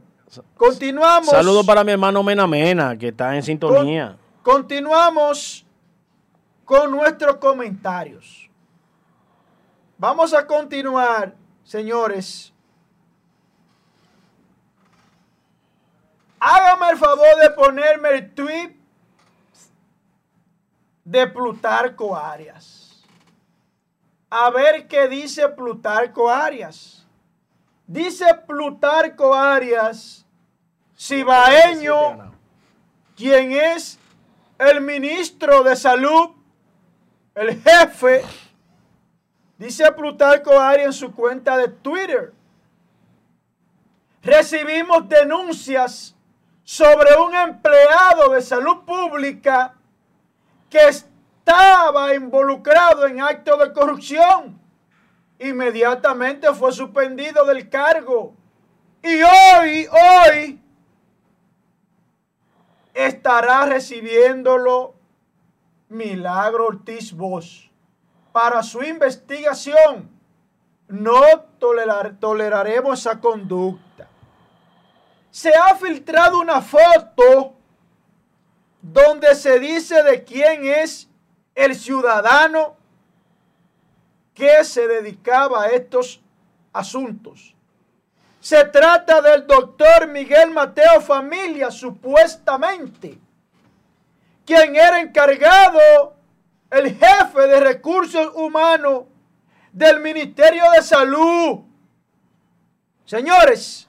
Continuamos. Saludos para mi hermano Mena Mena, que está en sintonía. continuamos con nuestros comentarios. Vamos a continuar, señores. Hágame el favor de ponerme el tweet de Plutarco Arias. A ver qué dice Plutarco Arias. Dice Plutarco Arias Cibaeño, quien es el ministro de salud, el jefe, dice Plutarco Ari en su cuenta de Twitter. Recibimos denuncias sobre un empleado de salud pública que estaba involucrado en actos de corrupción. Inmediatamente fue suspendido del cargo. Y hoy, hoy, estará recibiéndolo Milagro Ortiz Bosch para su investigación. No toleraremos esa conducta. Se ha filtrado una foto donde se dice de quién es el ciudadano que se dedicaba a estos asuntos. Se trata del doctor Miguel Mateo Familia, supuestamente, quien era encargado, el jefe de recursos humanos del Ministerio de Salud. Señores,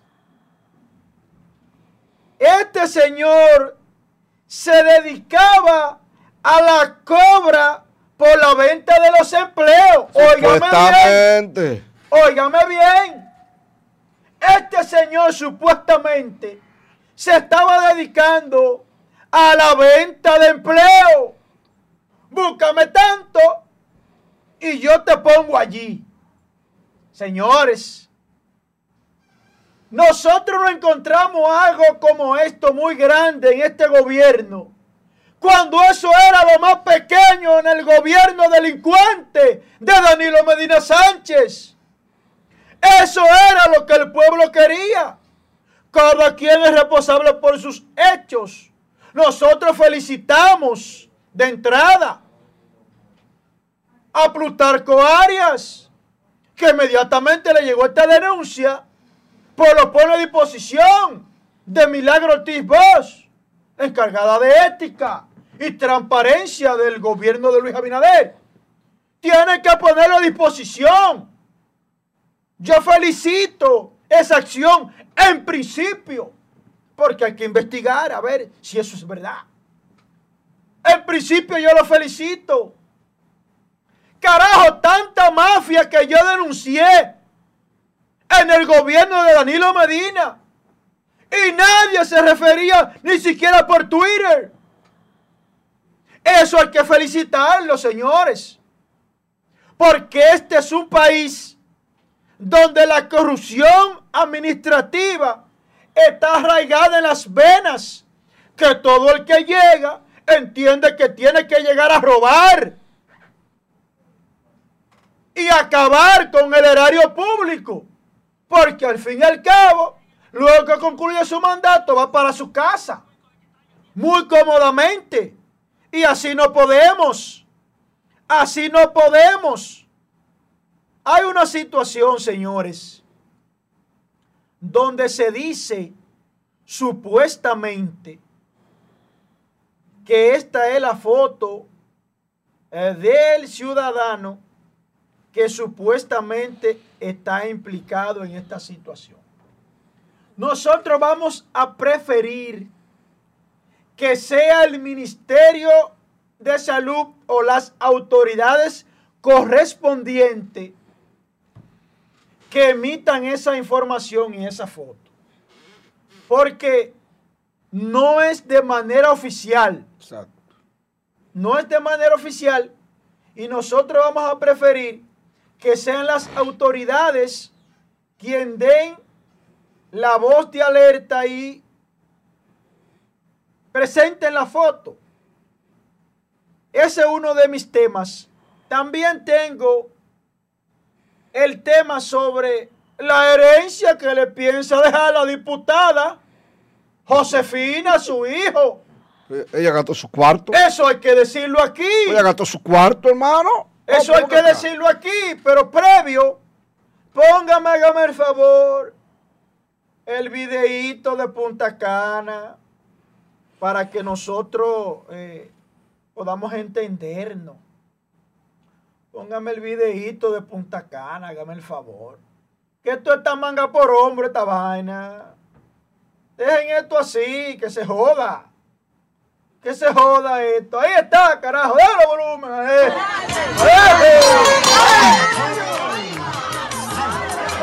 este señor se dedicaba a la cobra por la venta de los empleos. Óigame bien. Óigame bien. Este señor supuestamente se estaba dedicando a la venta de empleo. Búscame tanto y yo te pongo allí. Señores, nosotros no encontramos algo como esto muy grande en este gobierno cuando eso era lo más pequeño en el gobierno delincuente de Danilo Medina Sánchez. Eso era lo que el pueblo quería. Cada quien es responsable por sus hechos. Nosotros felicitamos de entrada a Plutarco Arias, que inmediatamente le llegó esta denuncia, por lo pone a disposición de Milagro Ortiz Bosch, encargada de ética y transparencia del gobierno de Luis Abinader. Tiene que ponerlo a disposición. Yo felicito esa acción en principio, porque hay que investigar a ver si eso es verdad. En principio yo lo felicito. Carajo, tanta mafia que yo denuncié en el gobierno de Danilo Medina. Y nadie se refería ni siquiera por Twitter. Eso hay que felicitarlo, señores. Porque este es un país donde la corrupción administrativa está arraigada en las venas. Que todo el que llega entiende que tiene que llegar a robar y acabar con el erario público. Porque al fin y al cabo, luego que concluye su mandato, va para su casa. Muy cómodamente. Y así no podemos. Así no podemos. Hay una situación, señores, donde se dice supuestamente que esta es la foto eh, del ciudadano que supuestamente está implicado en esta situación. Nosotros vamos a preferir que sea el Ministerio de Salud o las autoridades correspondientes que emitan esa información y esa foto. Porque no es de manera oficial. Exacto. No es de manera oficial. Y nosotros vamos a preferir que sean las autoridades quien den la voz de alerta y presente en la foto. Ese es uno de mis temas. También tengo el tema sobre la herencia que le piensa dejar la diputada Josefina, su hijo. Ella gastó su cuarto. Eso hay que decirlo aquí. Ella gastó su cuarto, hermano. Eso hay que decirlo aquí, pero previo, póngame, hágame el favor, el videíto de Punta Cana para que nosotros eh, podamos entendernos. Póngame el videíto de Punta Cana, hágame el favor. Que esto está manga por hombro, esta vaina. Dejen esto así, que se joda. Que se joda esto. Ahí está, carajo. Dale volumen. Ahí.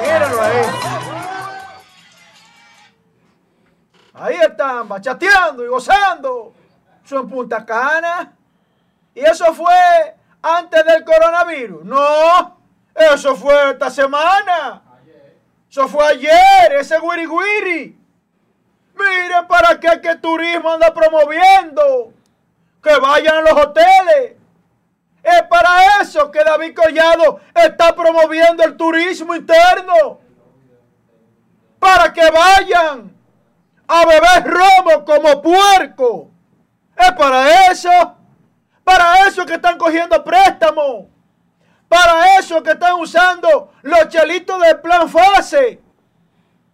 Míralo ahí. Ahí están, bachateando y gozando. Son Punta Cana. Y eso fue antes del coronavirus. No, eso fue esta semana. Eso fue ayer, ese wiri wiri. Mire para qué que turismo anda promoviendo. Que vayan a los hoteles. Es para eso que David Collado está promoviendo el turismo interno. Para que vayan a beber romo como puerco. Es para eso. Para eso que están cogiendo préstamos. Para eso que están usando los chelitos del plan fase.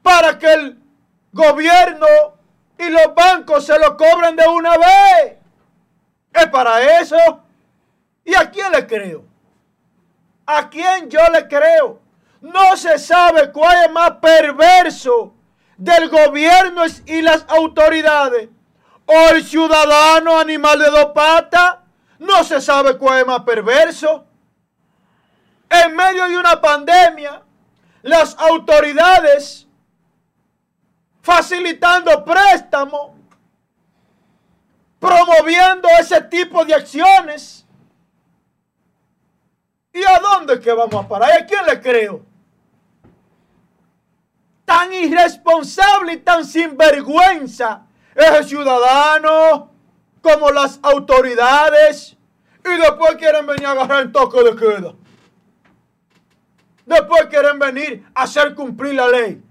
Para que el gobierno y los bancos se lo cobren de una vez. Es para eso. ¿Y a quién le creo? ¿A quién yo le creo? No se sabe cuál es más perverso del gobierno y las autoridades. O el ciudadano animal de dos patas. No se sabe cuál es más perverso. En medio de una pandemia, las autoridades facilitando préstamos, promoviendo ese tipo de acciones. ¿Y a dónde que vamos a parar? ¿A quién le creo? Tan irresponsable y tan sinvergüenza es el ciudadano como las autoridades. Y después quieren venir a agarrar el toque de queda. Después quieren venir a hacer cumplir la ley.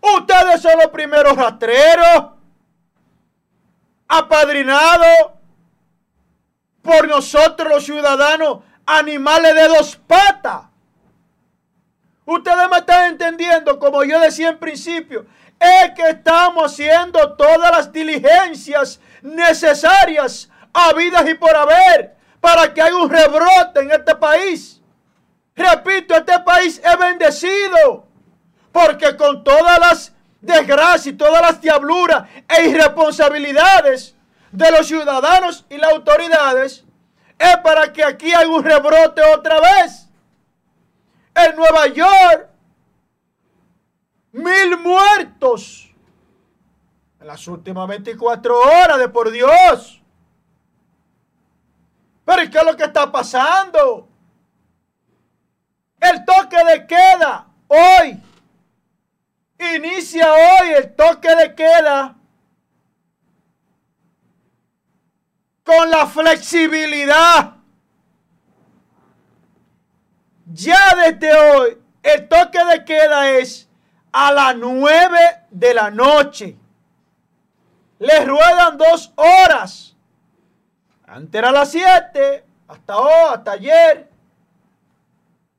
Ustedes son los primeros rastreros, apadrinados por nosotros los ciudadanos, animales de dos patas. Ustedes me están entendiendo, como yo decía en principio, es que estamos haciendo todas las diligencias necesarias, habidas y por haber, para que haya un rebrote en este país. Repito, este país es bendecido. Porque con todas las desgracias y todas las diabluras e irresponsabilidades de los ciudadanos y las autoridades, es para que aquí haya un rebrote otra vez. En Nueva York, mil muertos en las últimas 24 horas, de por Dios. Pero ¿qué es lo que está pasando? El toque de queda hoy Inicia hoy el toque de queda con la flexibilidad. Ya desde hoy el toque de queda es a las 9 de la noche. Les ruedan dos horas. Antes era las 7, hasta hoy, hasta ayer.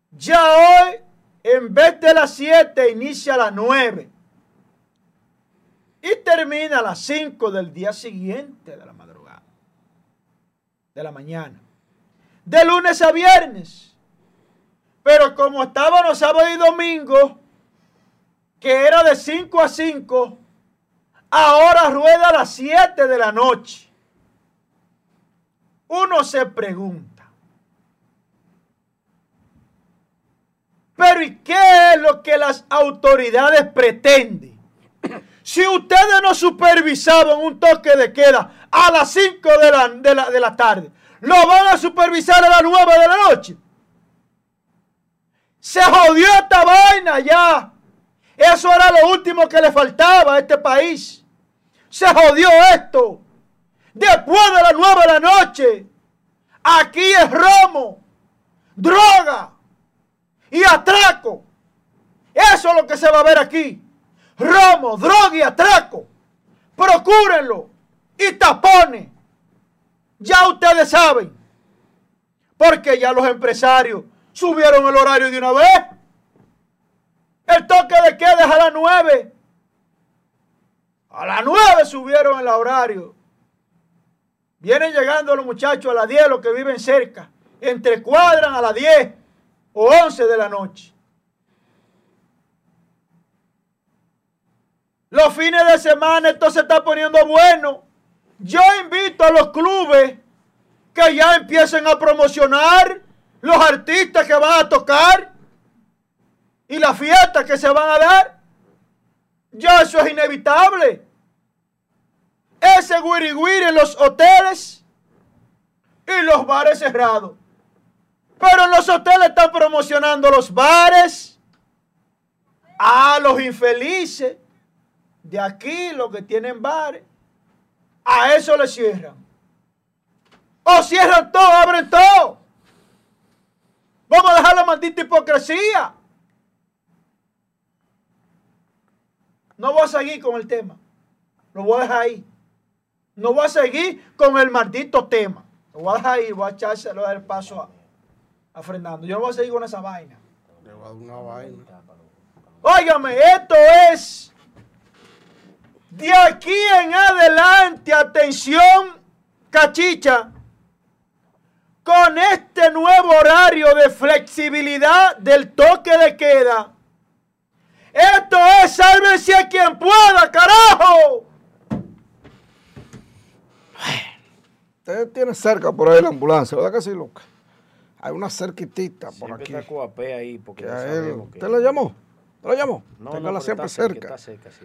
Ya hoy en vez de las 7 inicia a las 9 y termina a las 5 del día siguiente de la madrugada, de la mañana, de lunes a viernes. Pero como estábamos sábado y domingo, que era de 5 a 5, ahora rueda a las 7 de la noche. Uno se pregunta, Pero ¿y qué es lo que las autoridades pretenden? Si ustedes no supervisaban un toque de queda a las 5 de la, de, la, de la tarde, ¿lo van a supervisar a las 9 de la noche? Se jodió esta vaina ya. Eso era lo último que le faltaba a este país. Se jodió esto. Después de las 9 de la noche, aquí es romo, droga, y atraco. Eso es lo que se va a ver aquí. Romo, droga y atraco. Procúrenlo. Y tapones. Ya ustedes saben. Porque ya los empresarios subieron el horario de una vez. El toque de queda es a las nueve. A las nueve subieron el horario. Vienen llegando los muchachos a las 10, los que viven cerca. Entre cuadran a las 10 o 11 de la noche. Los fines de semana esto se está poniendo bueno. Yo invito a los clubes que ya empiecen a promocionar los artistas que van a tocar y las fiestas que se van a dar. Ya eso es inevitable. Ese wiri en los hoteles y los bares cerrados. Pero los hoteles están promocionando los bares a los infelices de aquí, los que tienen bares. A eso le cierran. O cierran todo, abren todo. Vamos a dejar la maldita hipocresía. No voy a seguir con el tema. Lo voy a dejar ahí. No voy a seguir con el maldito tema. Lo voy a dejar ahí. Voy a echárselo el paso a, Fernando. Yo no voy a seguir con esa vaina. Le voy a dar una vaina. Óigame, esto es de aquí en adelante. Atención, cachicha. Con este nuevo horario de flexibilidad del toque de queda esto es sálvese a quien pueda, carajo. Usted tiene cerca por ahí la ambulancia, ¿verdad que sí, Lucas? Hay una cerquitita por aquí. ahí porque ¿Usted la llamó? ¿Usted la llamó? No, Téngala no, siempre cerca.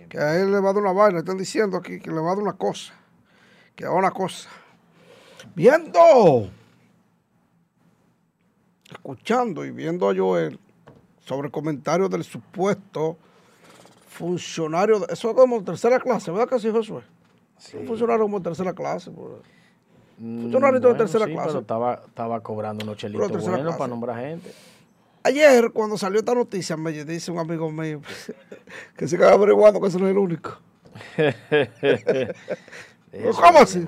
Que a él le va a dar una vaina. Están diciendo aquí que le va a dar una cosa. Que va a una cosa. Viendo, escuchando y viendo a Joel sobre comentarios del supuesto funcionario, eso es como tercera clase, ¿verdad que sí, Josué? Sí. Un funcionario como tercera clase. Mm, funcionario de tercera clase. Pero estaba, estaba cobrando unos chelitos buenos para nombrar gente. Ayer, cuando salió esta noticia, me dice un amigo mío que se queda averiguando que ese no es el único. ¿Cómo así?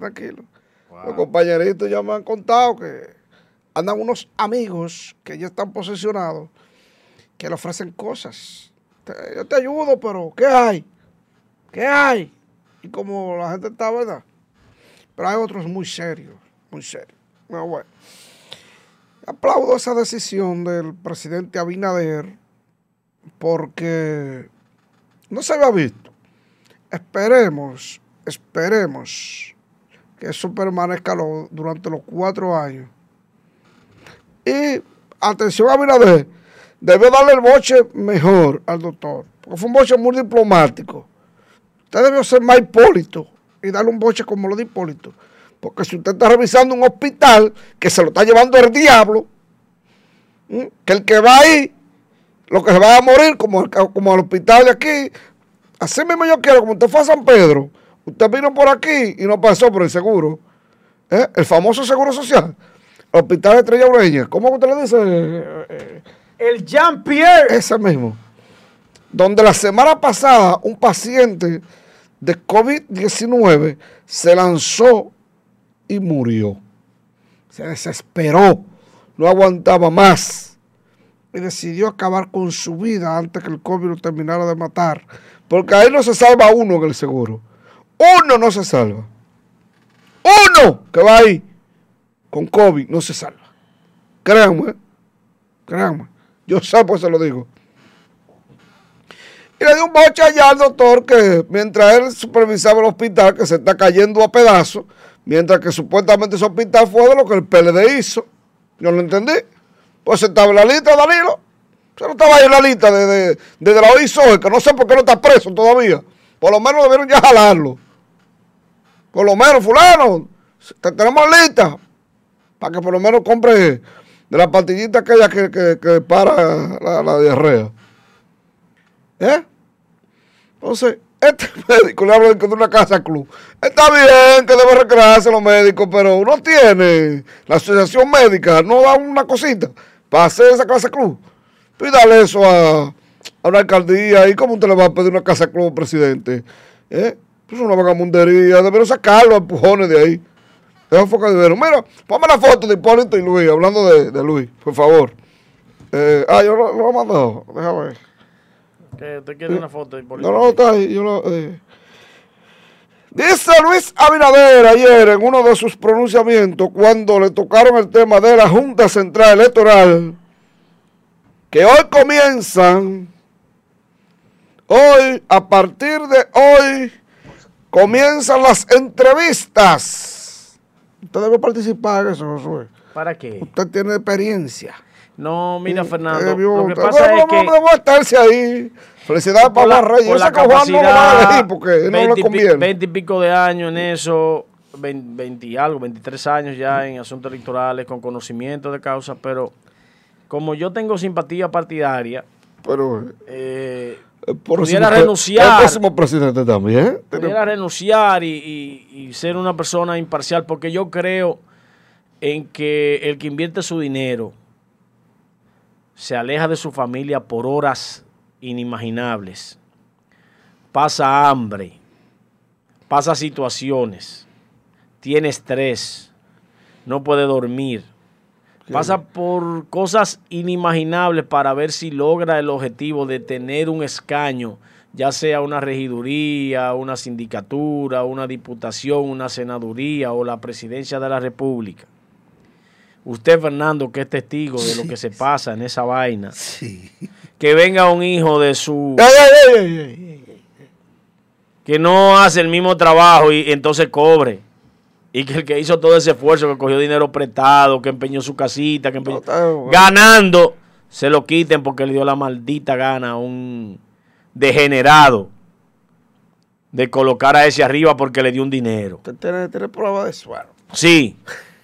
Tranquilo. Los compañeritos ya me han contado que andan unos amigos que ya están posesionados que le ofrecen cosas. Yo te ayudo, pero ¿qué hay? ¿Qué hay? Y como la gente está, ¿verdad? Pero hay otros muy serios, muy serios. bueno. Aplaudo esa decisión del presidente Abinader porque no se había visto. Esperemos, esperemos que eso permanezca durante los cuatro años y atención a Binader, debe darle el boche mejor al doctor, porque fue un boche muy diplomático. Usted debió ser más Hipólito y darle un boche como lo de Hipólito. Porque si usted está revisando un hospital que se lo está llevando el diablo, que el que va ahí, lo que se va a morir, como, como al hospital de aquí, así mismo yo quiero, como usted fue a San Pedro, usted vino por aquí y no pasó por el seguro, ¿eh? el famoso seguro social. Hospital Estrella Ureña. ¿Cómo usted le dice? El Jean-Pierre. Ese mismo. Donde la semana pasada un paciente de COVID-19 se lanzó y murió. Se desesperó. No aguantaba más. Y decidió acabar con su vida antes que el COVID lo terminara de matar. Porque ahí no se salva uno en el seguro. Uno no se salva. Uno que va ahí con COVID no se salva. Créanme, créanme. Yo sé, pues se lo digo. Y le dio un boche allá al doctor que mientras él supervisaba el hospital que se está cayendo a pedazos, mientras que supuestamente ese hospital fue de lo que el PLD hizo. Yo lo entendí. Pues estaba en la lista, Danilo. Se no estaba ahí en la lista de, de, la OISOE, que no sé por qué no está preso todavía. Por lo menos debieron ya jalarlo. Por lo menos, fulano, tenemos lista para que por lo menos compre de la pastillita aquella que, que, para la, diarrea. ¿Eh? Entonces, este médico le habla de una casa club. Está bien que debe recrearse los médicos, pero uno tiene, la asociación médica no da una cosita para hacer esa casa club. Pídale eso a, a una alcaldía. ¿Y cómo usted le va a pedir una casa club, presidente? ¿Eh? Pues una vagamundería. Debería sacarlo a empujones de ahí. Deja foca de. Mira, ponme la foto de Hipólito y Luis, hablando de, de Luis, por favor. Eh, ah, yo lo, lo he mandado. Déjame ver. ¿Qué, ¿Usted quiere una foto de Hipólito? No, no, está ahí. Yo lo, eh. Dice Luis Abinader ayer en uno de sus pronunciamientos cuando le tocaron el tema de la Junta Central Electoral que hoy comienzan Hoy, a partir de hoy, comienzan las entrevistas. Usted debe participar en eso, Josué. ¿Para qué? Usted tiene experiencia. No, mira, Fernando. Lo que pasa es que. A estarse ahí. Felicidades para la Reyes. Sé que Juan no va a porque no le conviene. 20 y pico de años en eso. 20, y algo, 23 años ya en asuntos electorales con conocimiento de causa, pero como yo tengo simpatía partidaria, pero eh, pudiera renunciar. El próximo presidente también. Pudiera renunciar y, ser una persona imparcial, porque yo creo en que el que invierte su dinero se aleja de su familia por horas inimaginables, pasa hambre, pasa situaciones, tiene estrés, no puede dormir Pasa por cosas inimaginables para ver si logra el objetivo de tener un escaño, ya sea una regiduría, una sindicatura, una diputación, una senaduría o la presidencia de la República. Usted, Fernando, que es testigo de lo que se pasa en esa vaina. Que venga un hijo de su... que no hace el mismo trabajo y entonces cobre y que el que hizo todo ese esfuerzo, que cogió dinero prestado, que empeñó su casita, que empeñó, ganando, se lo quiten porque le dio la maldita gana a un degenerado de colocar a ese arriba porque le dio un dinero. ¿Usted tiene, tiene prueba de eso? Sí.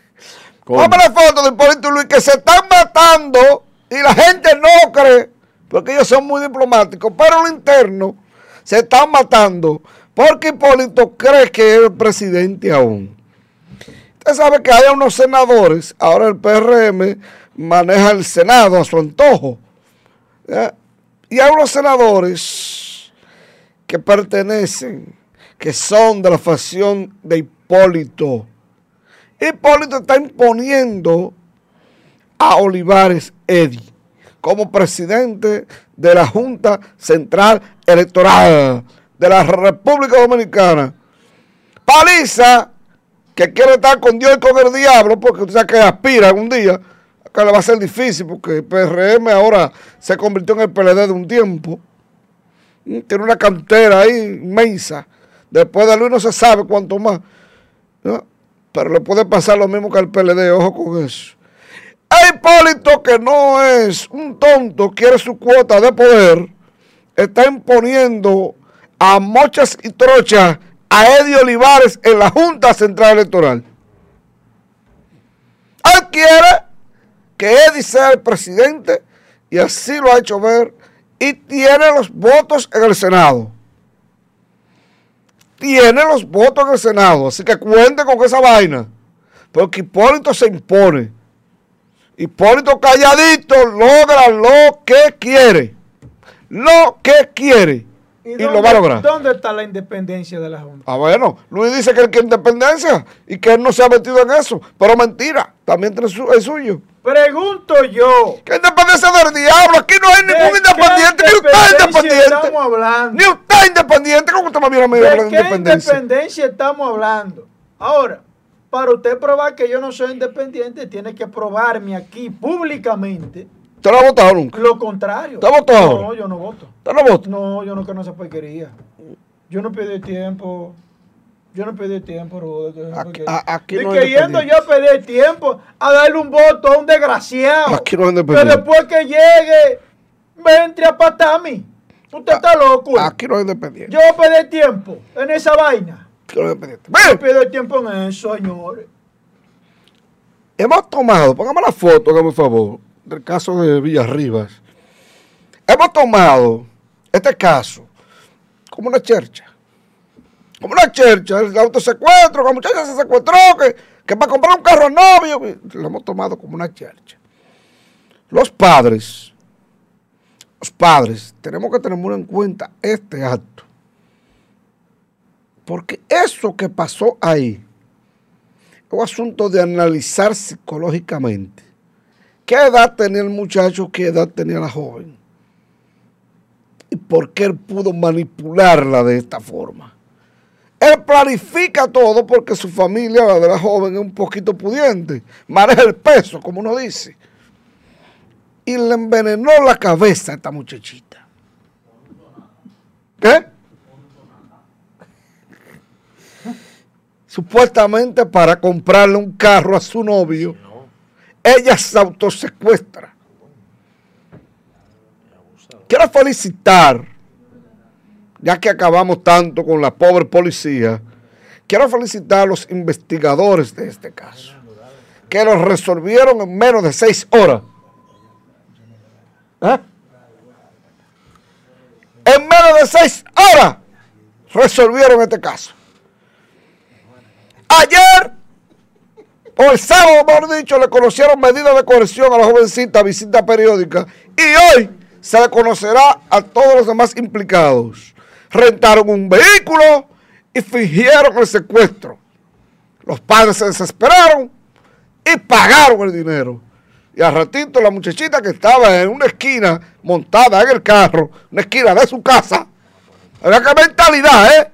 Vamos la foto del Polito Luis que se están matando y la gente no cree, porque ellos son muy diplomáticos, pero lo interno se están matando porque Hipólito cree que es el presidente aún. Usted sabe que hay unos senadores, ahora el PRM maneja el Senado a su antojo. Y hay unos senadores que pertenecen, que son de la facción de Hipólito. Hipólito está imponiendo a Olivares Eddy como presidente de la Junta Central Electoral de la República Dominicana. Paliza que quiere estar con Dios y con el diablo, porque usted sabe que aspira algún día, acá le va a ser difícil, porque el PRM ahora se convirtió en el PLD de un tiempo. Mm, tiene una cantera ahí inmensa. Después de Luis no se sabe cuánto más. Pero le puede pasar lo mismo que al PLD, ojo con eso. El Hipólito, que no es un tonto, quiere su cuota de poder, está imponiendo a mochas y trochas a Eddie Olivares en la Junta Central Electoral. Él quiere que Eddie sea el presidente y así lo ha hecho ver y tiene los votos en el Senado. Tiene los votos en el Senado, así que cuente con esa vaina, porque Hipólito se impone. Hipólito calladito logra lo que quiere. Lo que quiere. ¿Y, lo va a lograr. ¿Dónde está la independencia de la Junta? Ah, bueno, Luis dice que él quiere independencia y que él no se ha metido en eso. Pero mentira, también es suyo. Pregunto yo. ¿Qué independencia del diablo? Aquí no hay ningún independiente, ni usted es independiente. Estamos hablando? Ni usted es independiente. ¿Cómo usted me viene a medir de, qué independencia estamos hablando? Ahora, para usted probar que yo no soy independiente, tiene que probarme aquí públicamente ¿Usted no ha votado nunca? Lo contrario. ¿Usted ha votado No, yo no voto. ¿Usted no vota? No, yo no conozco esa porquería. Yo no pedí tiempo. Yo no pedí tiempo, Rudo. Aquí, aquí no que yendo yo pedir tiempo a darle un voto a un desgraciado. Aquí no Que después que llegue, me entre a patami. Usted está loco. Aquí no es independiente. Yo pedí tiempo en esa vaina. Aquí no es independiente. Yo pedí tiempo en eso, señores. Hemos tomado, póngame la foto, por favor del caso de Villarribas, hemos tomado este caso como una chercha. Como una chercha, el autosecuestro, la muchacha se secuestró, que, que para comprar un carro novio, lo hemos tomado como una chercha. Los padres, los padres, tenemos que tener muy en cuenta este acto. Porque eso que pasó ahí es un asunto de analizar psicológicamente ¿Qué edad tenía el muchacho? ¿Qué edad tenía la joven? ¿Y por qué él pudo manipularla de esta forma? Él planifica todo porque su familia, la de la joven, es un poquito pudiente. Maneja el peso, como uno dice. Y le envenenó la cabeza a esta muchachita. ¿Qué? Supuestamente para comprarle un carro a su novio, ella se autosecuestra. Quiero felicitar, ya que acabamos tanto con la pobre policía, quiero felicitar a los investigadores de este caso, que lo resolvieron en menos de seis horas. ¿Eh? En menos de seis horas resolvieron este caso. Ayer, o el sábado, mejor dicho, le conocieron medidas de coerción a la jovencita visita periódica y hoy se le conocerá a todos los demás implicados. Rentaron un vehículo y fingieron el secuestro. Los padres se desesperaron y pagaron el dinero. Y al ratito la muchachita que estaba en una esquina montada en el carro, una esquina de su casa, había que mentalidad, ¿eh?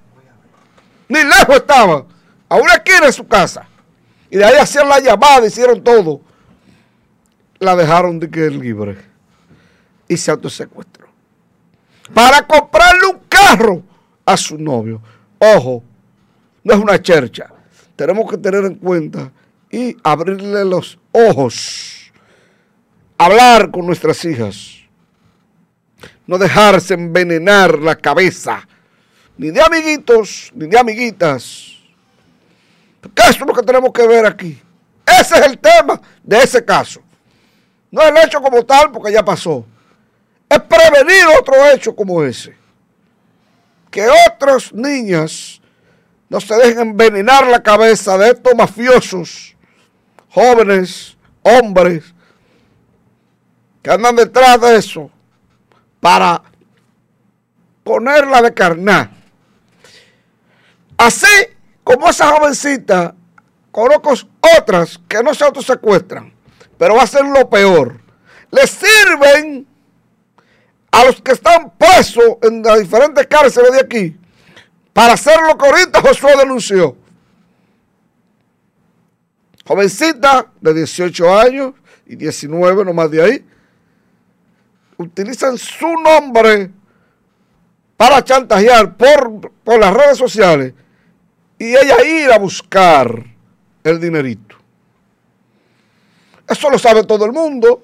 Ni lejos estaba, a una esquina de su casa. Y de ahí hacían la llamada, hicieron todo. La dejaron de que libre. Y se autosecuestró. Para comprarle un carro a su novio. Ojo, no es una chercha. Tenemos que tener en cuenta y abrirle los ojos hablar con nuestras hijas, no dejarse envenenar la cabeza, ni de amiguitos, ni de amiguitas. Eso es lo que tenemos que ver aquí. Ese es el tema de ese caso. No el hecho como tal, porque ya pasó. Es prevenir otro hecho como ese. Que otras niñas no se dejen envenenar la cabeza de estos mafiosos, jóvenes, hombres, que andan detrás de eso para ponerla de carnar. Así como esa jovencita, conozco otras que no se autosecuestran, pero va a ser lo peor. Le sirven a los que están presos en las diferentes cárceles de aquí para hacer lo que ahorita Josué denunció. Jovencita de 18 años y 19, no más de ahí, utilizan su nombre para chantajear por, por las redes sociales y ella ir a buscar el dinerito. Eso lo sabe todo el mundo.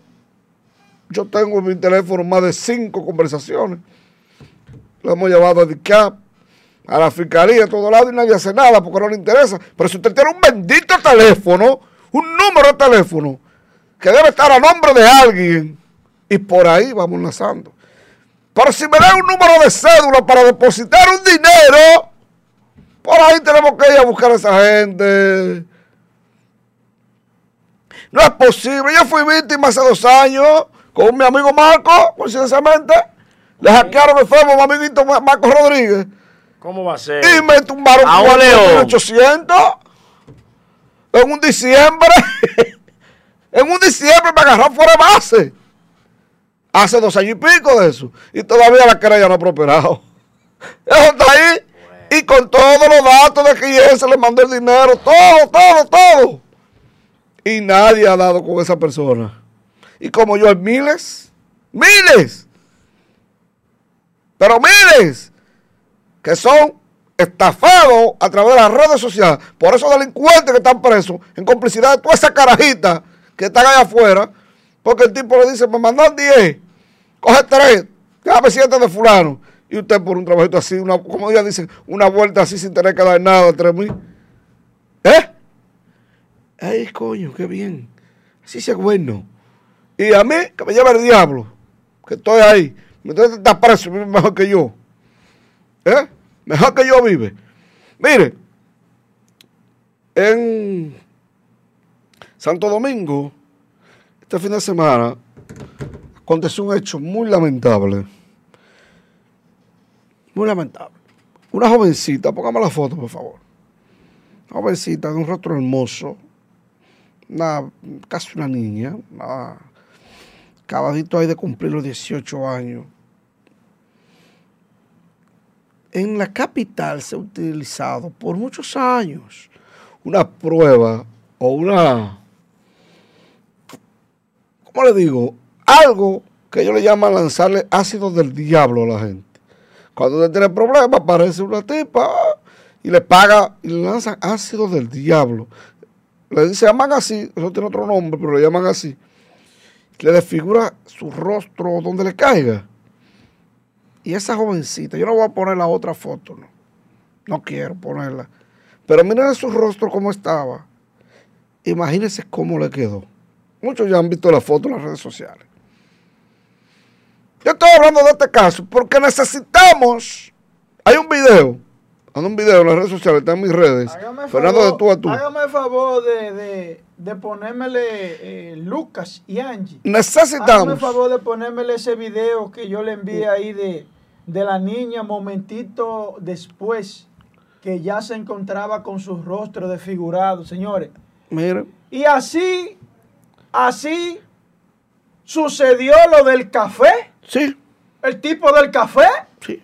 Yo tengo en mi teléfono más de cinco conversaciones. Lo hemos llevado a DICAP, a la fiscalía, a todo lado y nadie hace nada porque no le interesa. Pero si usted tiene un bendito teléfono, un número de teléfono que debe estar a nombre de alguien, y por ahí vamos lanzando. Pero si me da un número de cédula para depositar un dinero, por ahí tenemos que ir a buscar a esa gente. No es posible. Yo fui víctima hace dos años con mi amigo Marco, coincidencialmente. Le hackearon el a mi amiguito Marco Rodríguez. ¿Cómo va a ser? Y me tumbaron 800 en un diciembre. en un diciembre me agarraron fuera de base. Hace dos años y pico de eso. Y todavía la querella no ha prosperado. Eso está ahí. Y con todos los datos de que se le mandó el dinero. Todo, todo, todo. Y nadie ha dado con esa persona. Y como yo hay miles. Miles. Pero miles. Que son estafados a través de las redes sociales. Por esos delincuentes que están presos. En complicidad de toda esa carajita que están allá afuera. Porque el tipo le dice, me mandan 10 coge tres, déjame siete de fulano. Y usted por un trabajito así, una, como ya dicen, una vuelta así sin tener que dar nada entre mí. ¿Eh? ¡Ay, coño, qué bien! Así se bueno. Y a mí, que me lleva el diablo, que estoy ahí. Entonces está preso, mejor que yo. ¿Eh? Mejor que yo vive. Mire, en Santo Domingo, este fin de semana, aconteció un hecho muy lamentable. Muy lamentable. Una jovencita, póngame la foto, por favor. Una jovencita de un rostro hermoso, una, casi una niña, una, acabadito ahí de cumplir los 18 años. En la capital se ha utilizado por muchos años una prueba o una, ¿cómo le digo? algo que ellos le llaman lanzarle ácido del diablo a la gente. Cuando usted tiene problemas, aparece una tipa y le paga y le lanzan ácido del diablo. Le se llaman así, eso tiene otro nombre, pero le llaman así. Le desfigura su rostro donde le caiga. Y esa jovencita, yo no voy a poner la otra foto, no. No quiero ponerla. Pero miren su rostro cómo estaba. Imagínense cómo le quedó. Muchos ya han visto la foto en las redes sociales. Yo estoy hablando de este caso porque necesitamos. Hay un video. Hay un video en las redes sociales, está en mis redes. Fernando de tú a tú. Hágame el favor de, de, de ponérmele eh, Lucas y Angie. Necesitamos. Hágame el favor de ponérmele ese video que yo le envié ahí de, de la niña momentito después que ya se encontraba con su rostro desfigurado, señores. Miren. Y así, así sucedió lo del café. Sí. El tipo del café. Sí.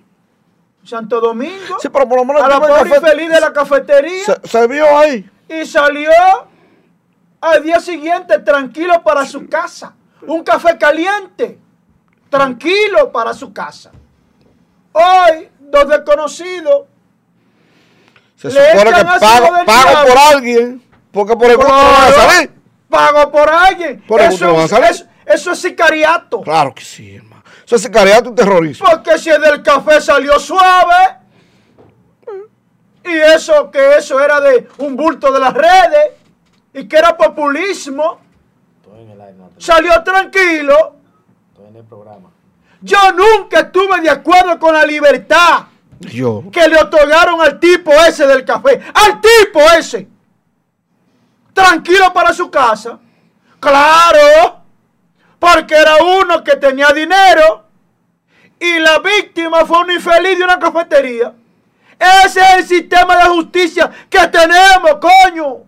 Santo Domingo. Sí, pero por lo menos a la pobre infeliz de la cafetería. Se, se, vio ahí. Y salió al día siguiente tranquilo para su casa. Un café caliente. Tranquilo para su casa. Hoy, dos desconocidos. Se supone que pago, pago por alguien. Porque por el gusto no van a salir. Pago por alguien. Por el eso, no van a salir. Eso, eso es sicariato. Claro que sí, es sicariato y terrorismo. Porque si el del café salió suave. Y eso que eso era de un bulto de las redes. Y que era populismo. Salió tranquilo. Estoy en el programa. Yo nunca estuve de acuerdo con la libertad Yo. que le otorgaron al tipo ese del café. Al tipo ese. Tranquilo para su casa. Claro. Porque era uno que tenía dinero. Y la víctima fue un infeliz de una cafetería. Ese es el sistema de justicia que tenemos, coño.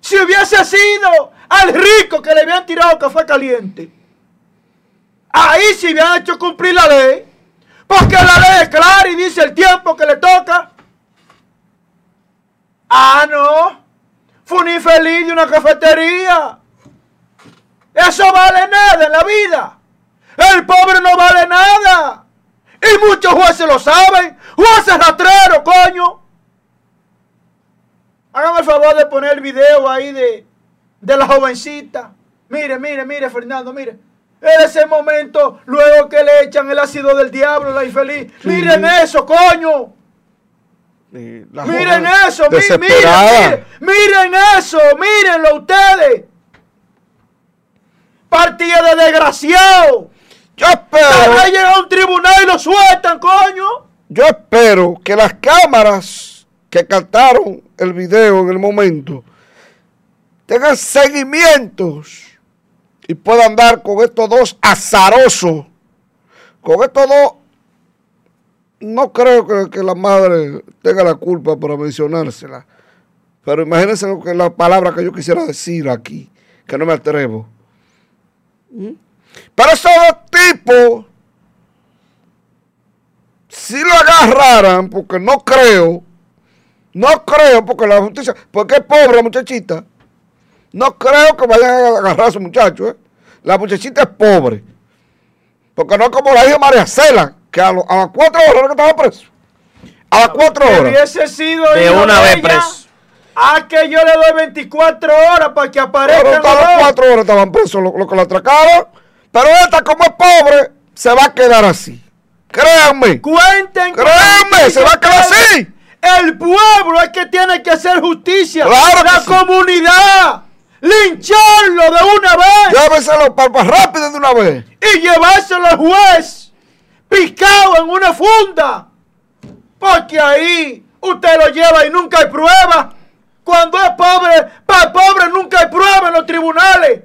Si hubiese sido al rico que le habían tirado café caliente. Ahí sí habían hecho cumplir la ley. Porque la ley es clara y dice el tiempo que le toca. Ah, no. Fue un infeliz de una cafetería. Eso vale nada en la vida. El pobre no vale nada. Y muchos jueces lo saben. Jueces rastreros, coño. Hágame el favor de poner el video ahí de, de la jovencita. Mire, mire, mire, Fernando, mire. En ese momento, luego que le echan el ácido del diablo, la infeliz. Sí. Miren eso, coño. miren eso, miren, miren, miren eso, mírenlo ustedes. Partida de desgraciado. Yo espero. Que llega a un tribunal y lo sueltan, coño. Yo espero que las cámaras que captaron el video en el momento tengan seguimientos y puedan dar con estos dos azarosos, con estos dos, no creo que, que, la madre tenga la culpa para mencionársela, pero imagínense lo que la palabra que yo quisiera decir aquí, que no me atrevo. ¿Mm? Pero esos dos tipos, si lo agarraran, porque no creo, no creo, porque la justicia, porque es pobre la muchachita, no creo que vayan a agarrar a su muchacho. ¿eh? La muchachita es pobre. Porque no es como la hija María Cela, que a, lo, a las cuatro horas que estaba preso. A las cuatro horas. Hubiese sido de una vez preso. A que yo le doy 24 horas para que aparezca. Pero a las cuatro horas estaban presos los lo que la atracaron. Pero esta, como es pobre, se va a quedar así. Créanme. Cuenten. Créanme, se va a quedar así. El pueblo es que tiene que hacer justicia. Claro la sí. comunidad lincharlo de una vez. Lléveselo para rápido de una vez. Y llevárselo al juez picado en una funda. Porque ahí usted lo lleva y nunca hay prueba. Cuando es pobre, para el pobre nunca hay prueba en los tribunales.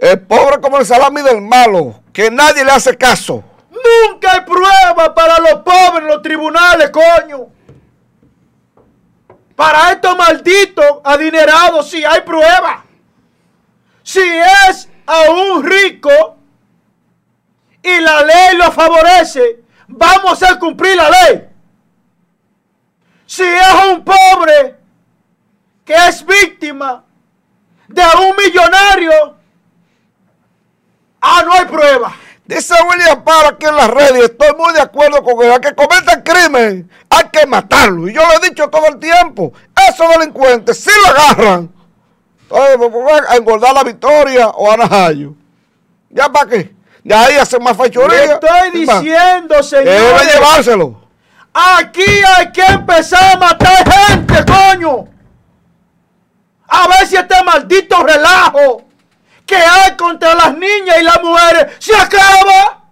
El pobre como el salami del malo, que nadie le hace caso. Nunca hay prueba para los pobres en los tribunales, coño. Para estos malditos adinerados sí hay prueba. Si es a un rico y la ley lo favorece, vamos a cumplir la ley. Si es un pobre que es víctima de un millonario, ah, no hay prueba. Dice William Paro aquí en la red y estoy muy de acuerdo con él. A que cometa el crimen hay que matarlo. Y yo lo he dicho todo el tiempo. Esos delincuentes, si lo agarran, entonces pues, a engordar la victoria o a Najayo. ¿Ya para qué? De ahí hacen más fechoría. estoy diciendo, señor. Debe llevárselo. Aquí hay que empezar a matar gente, coño. A ver si este maldito relajo que hay contra las niñas y las mujeres se acaba.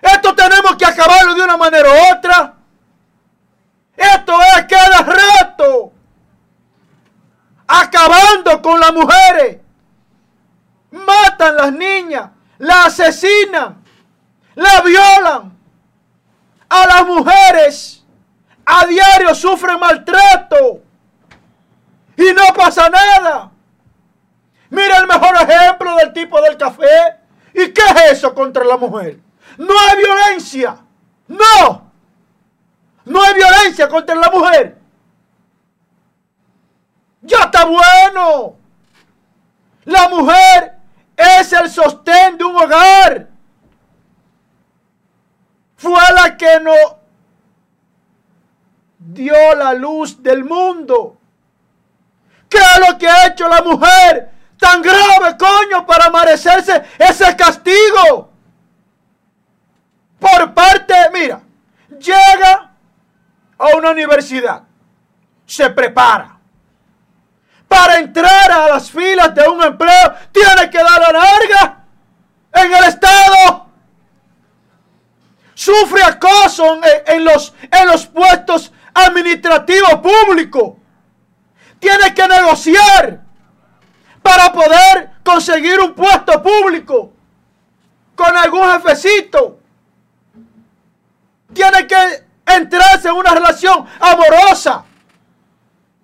Esto tenemos que acabarlo de una manera u otra. Esto es cada rato. Acabando con las mujeres. Matan las niñas, las asesinan, la violan. A las mujeres a diario sufren maltrato. Y no pasa nada. Mira el mejor ejemplo del tipo del café. ¿Y qué es eso contra la mujer? No hay violencia. No. No hay violencia contra la mujer. Ya está bueno. La mujer es el sostén de un hogar. Fue la que nos dio la luz del mundo. ¿Qué es lo que ha hecho la mujer tan grave, coño, para merecerse ese castigo? Por parte, mira, llega a una universidad, se prepara. Para entrar a las filas de un empleo, tiene que dar la larga en el Estado. Sufre acoso en, los, en los puestos administrativos públicos tiene que negociar para poder conseguir un puesto público con algún jefecito. Tiene que entrarse en una relación amorosa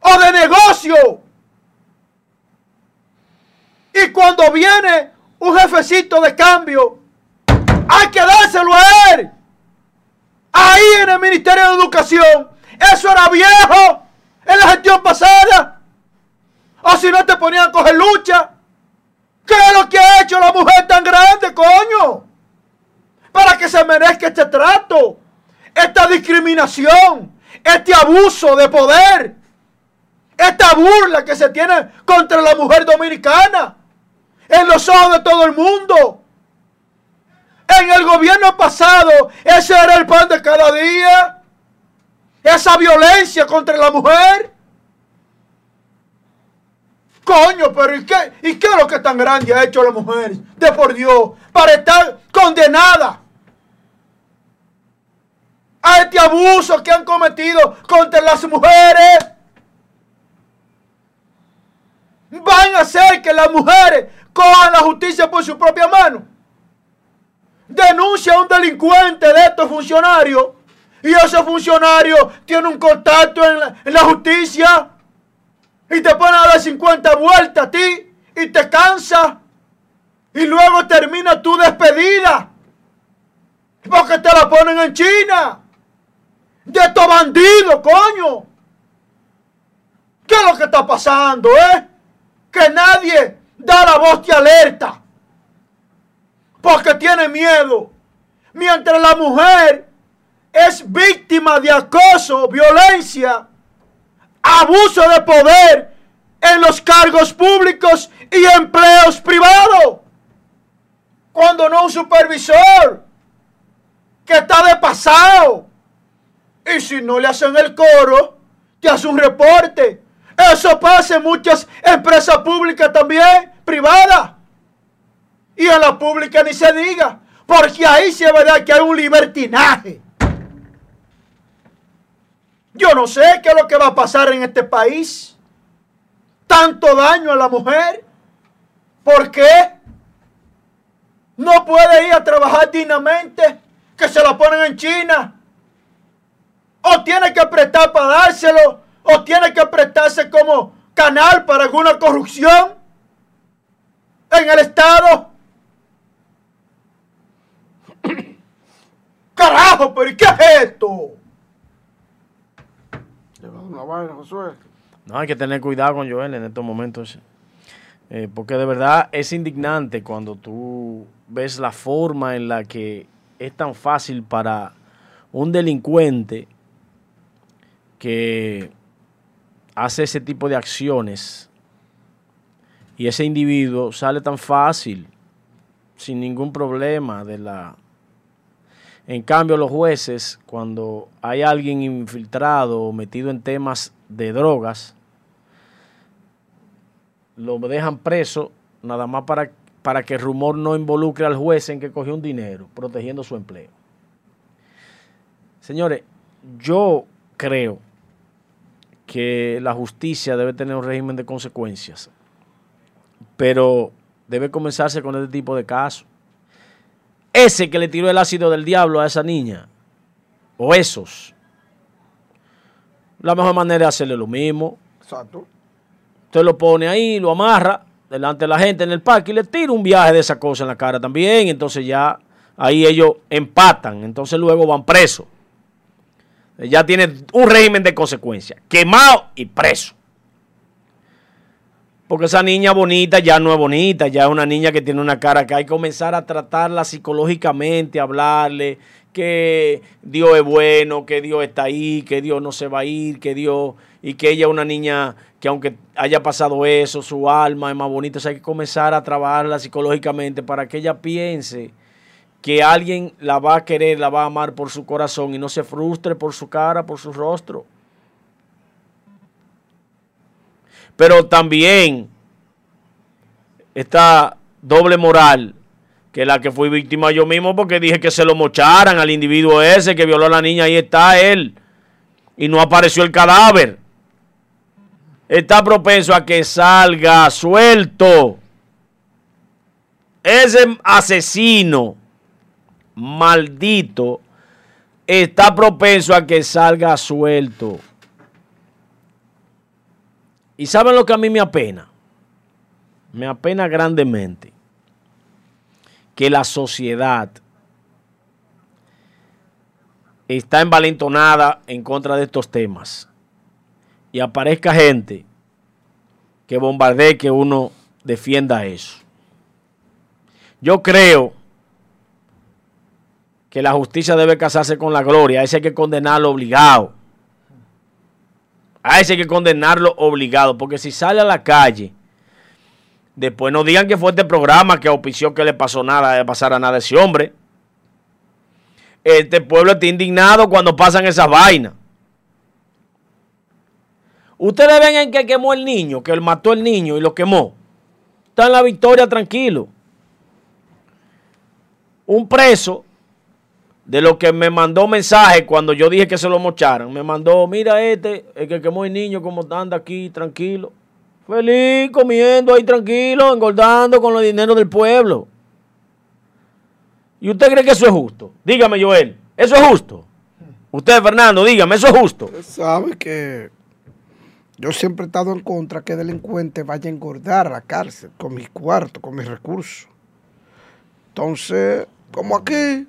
o de negocio. Y cuando viene un jefecito de cambio, hay que dárselo a él. Ahí en el Ministerio de Educación. Eso era viejo en la gestión pasada. O si no te ponían a coger lucha. ¿Qué es lo que ha hecho la mujer tan grande, coño? Para que se merezca este trato, esta discriminación, este abuso de poder, esta burla que se tiene contra la mujer dominicana en los ojos de todo el mundo. En el gobierno pasado, ese era el pan de cada día esa violencia contra la mujer. Coño, pero ¿y qué, ¿y qué es lo que tan grande ha hecho la mujer? De por Dios, para estar condenada a este abuso que han cometido contra las mujeres. Van a hacer que las mujeres cojan la justicia por su propia mano. Denuncia a un delincuente de estos funcionarios y ese funcionario tiene un contacto en la, justicia y te pone a dar 50 vueltas a ti y te cansa y luego termina tu despedida porque te la ponen en China de estos bandidos, coño. ¿Qué es lo que está pasando, eh? Que nadie da la voz de alerta porque tiene miedo. Mientras la mujer es víctima de acoso, violencia, abuso de poder en los cargos públicos y empleos privados. Cuando no un supervisor que está de pasado. Y si no le hacen el coro, te hace un reporte. Eso pasa en muchas empresas públicas también, privadas. Y en la pública ni se diga. Porque ahí se verá que hay un libertinaje. Yo no sé qué es lo que va a pasar en este país. Tanto daño a la mujer. ¿Por qué? No puede ir a trabajar dignamente. Que se la ponen en China. O tiene que prestar para dárselo. O tiene que prestarse como canal para alguna corrupción. En el Estado. Carajo, pero ¿qué es esto? Vaina. No, hay que tener cuidado con Joel en estos momentos. Eh, porque de verdad es indignante cuando tú ves la forma en la que es tan fácil para un delincuente que hace ese tipo de acciones y ese individuo sale tan fácil, sin ningún problema de la... En cambio, los jueces, cuando hay alguien infiltrado o metido en temas de drogas, lo dejan preso nada más para, para que el rumor no involucre al juez en que cogió un dinero, protegiendo su empleo. Señores, yo creo que la justicia debe tener un régimen de consecuencias, pero debe comenzarse con este tipo de casos. Ese que le tiró el ácido del diablo a esa niña, o esos, la mejor manera es hacerle lo mismo. Exacto. Usted lo pone ahí, lo amarra delante de la gente en el parque y le tira un viaje de esa cosa en la cara también. Entonces ya ahí ellos empatan. Entonces luego van presos. Ya tiene un régimen de consecuencias. Quemado y preso. Porque esa niña bonita ya no es bonita, ya es una niña que tiene una cara que hay que comenzar a tratarla psicológicamente, hablarle que Dios es bueno, que Dios está ahí, que Dios no se va a ir, que Dios y que ella es una niña que aunque haya pasado eso, su alma es más bonita, o sea, hay que comenzar a trabajarla psicológicamente para que ella piense que alguien la va a querer, la va a amar por su corazón y no se frustre por su cara, por su rostro. Pero también esta doble moral, que la que fui víctima yo mismo porque dije que se lo mocharan al individuo ese que violó a la niña, ahí está él. Y no apareció el cadáver. Está propenso a que salga suelto. Ese asesino maldito está propenso a que salga suelto. ¿Y saben lo que a mí me apena? Me apena grandemente que la sociedad está envalentonada en contra de estos temas y aparezca gente que bombardee que uno defienda eso. Yo creo que la justicia debe casarse con la gloria, ese hay que condenarlo obligado. A ese hay que condenarlo obligado, porque si sale a la calle, después no digan que fue este programa que auspició que le pasó nada, le pasara nada a ese hombre. Este pueblo está indignado cuando pasan esas vainas. Ustedes ven en que quemó el niño, que él mató el niño y lo quemó. Está en la victoria tranquilo. Un preso de lo que me mandó mensaje cuando yo dije que se lo mocharan. Me mandó, mira este, el que quemó el niño, como anda aquí, tranquilo. Feliz, comiendo ahí tranquilo, engordando con los dineros del pueblo. ¿Y usted cree que eso es justo? Dígame, Joel, ¿eso es justo? Usted, Fernando, dígame, ¿eso es justo? Usted sabe que yo siempre he estado en contra que delincuente vaya a engordar a la cárcel con mis cuartos, con mis recursos. Entonces, como aquí,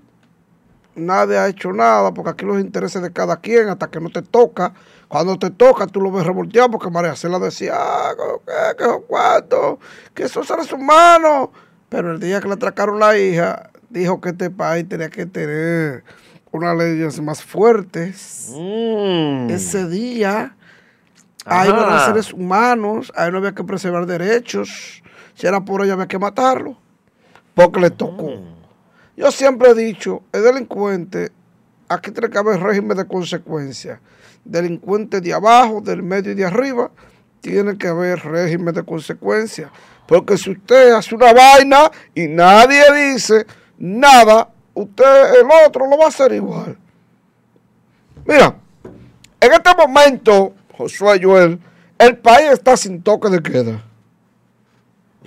nadie ha hecho nada, porque aquí los intereses de cada quien, hasta que no te toca. Cuando te toca, tú lo ves revolteado, porque María Cela decía, ah, ¿qué, qué cuánto? Que esos seres humanos. Pero el día que le atracaron la hija, dijo que este país tenía que tener unas leyes más fuertes. Mm. Ese día, ahí no había seres humanos, ahí no había que preservar derechos. Si era por ella, había que matarlo, porque le tocó. Mm. Yo siempre he dicho, el delincuente, aquí tiene que haber régimen de consecuencia. Delincuente de abajo, del medio y de arriba, tiene que haber régimen de consecuencia. Porque si usted hace una vaina y nadie dice nada, usted, el otro, lo va a hacer igual. Mira, en este momento, Josué Joel, el país está sin toque de queda.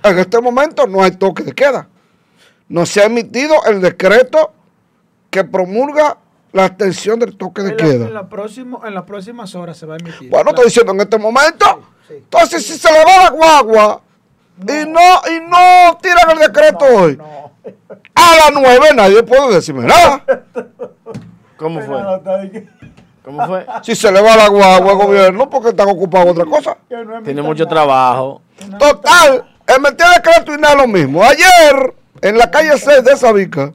En este momento no hay toque de queda no se ha emitido el decreto que promulga la extensión del toque de queda. En, en las próximas horas se va a emitir. Bueno, estoy diciendo en este momento. Entonces, si se le va la guagua y no y no tiran el decreto hoy, a las nueve nadie puede decirme nada. ¿Cómo fue? ¿Cómo fue? Si se le va la guagua al gobierno porque están ocupados otra cosa. Tiene mucho trabajo. Total, El metía decreto y nada lo mismo. Ayer, en la calle 6 de Sabica,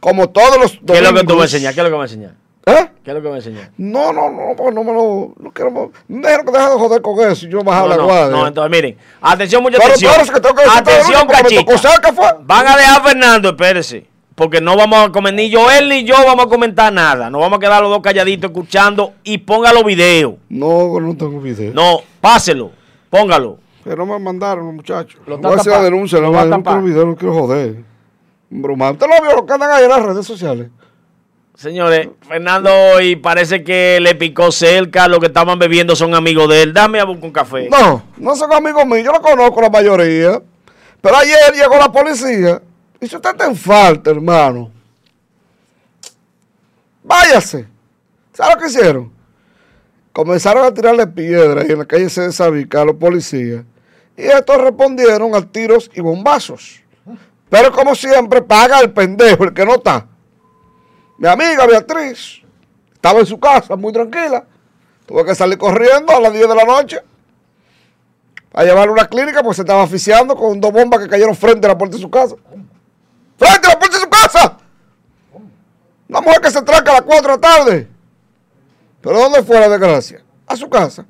como todos los ¿Qué es lo que tú me enseñas? ¿Qué es lo que me enseñas? ¿Eh? ¿Qué es lo que me enseñas? No, no, no, no, no me lo. No quiero. Deja de joder con eso y yo bajar No, la no, guardia. no, entonces miren, atención, mucha Pero atención. es que tengo que Atención. Van a dejar a Fernando, espérese. Porque no vamos a comer, ni yo, él ni yo vamos a comentar nada. Nos vamos a quedar los dos calladitos escuchando y ponga los videos. No, no tengo video. No, páselo, póngalo. Que no me mandaron los muchachos. Lo Voy a hacer la denuncia, lo no, va a no quiero video, no quiero joder. Broma. ¿Usted lo vio lo que andan ahí en las redes sociales? Señores, Fernando hoy parece que le picó cerca, los que estaban bebiendo son amigos de él. Dame a buscar un café. No, no son amigos míos, yo lo conozco la mayoría. Pero ayer llegó la policía y si usted está en falta, hermano, váyase. ¿Sabe lo que hicieron? Comenzaron a tirarle piedras ahí en la calle C de Sabica a los policías. Y estos respondieron a tiros y bombazos. Pero como siempre, paga el pendejo, el que no está. Mi amiga Beatriz estaba en su casa muy tranquila. Tuvo que salir corriendo a las 10 de la noche a llevarlo a una clínica porque se estaba asfixiando con dos bombas que cayeron frente a la puerta de su casa. ¡Frente a la puerta de su casa! Una mujer que se tranca a las 4 de la tarde. ¿Pero dónde fue la desgracia? A su casa.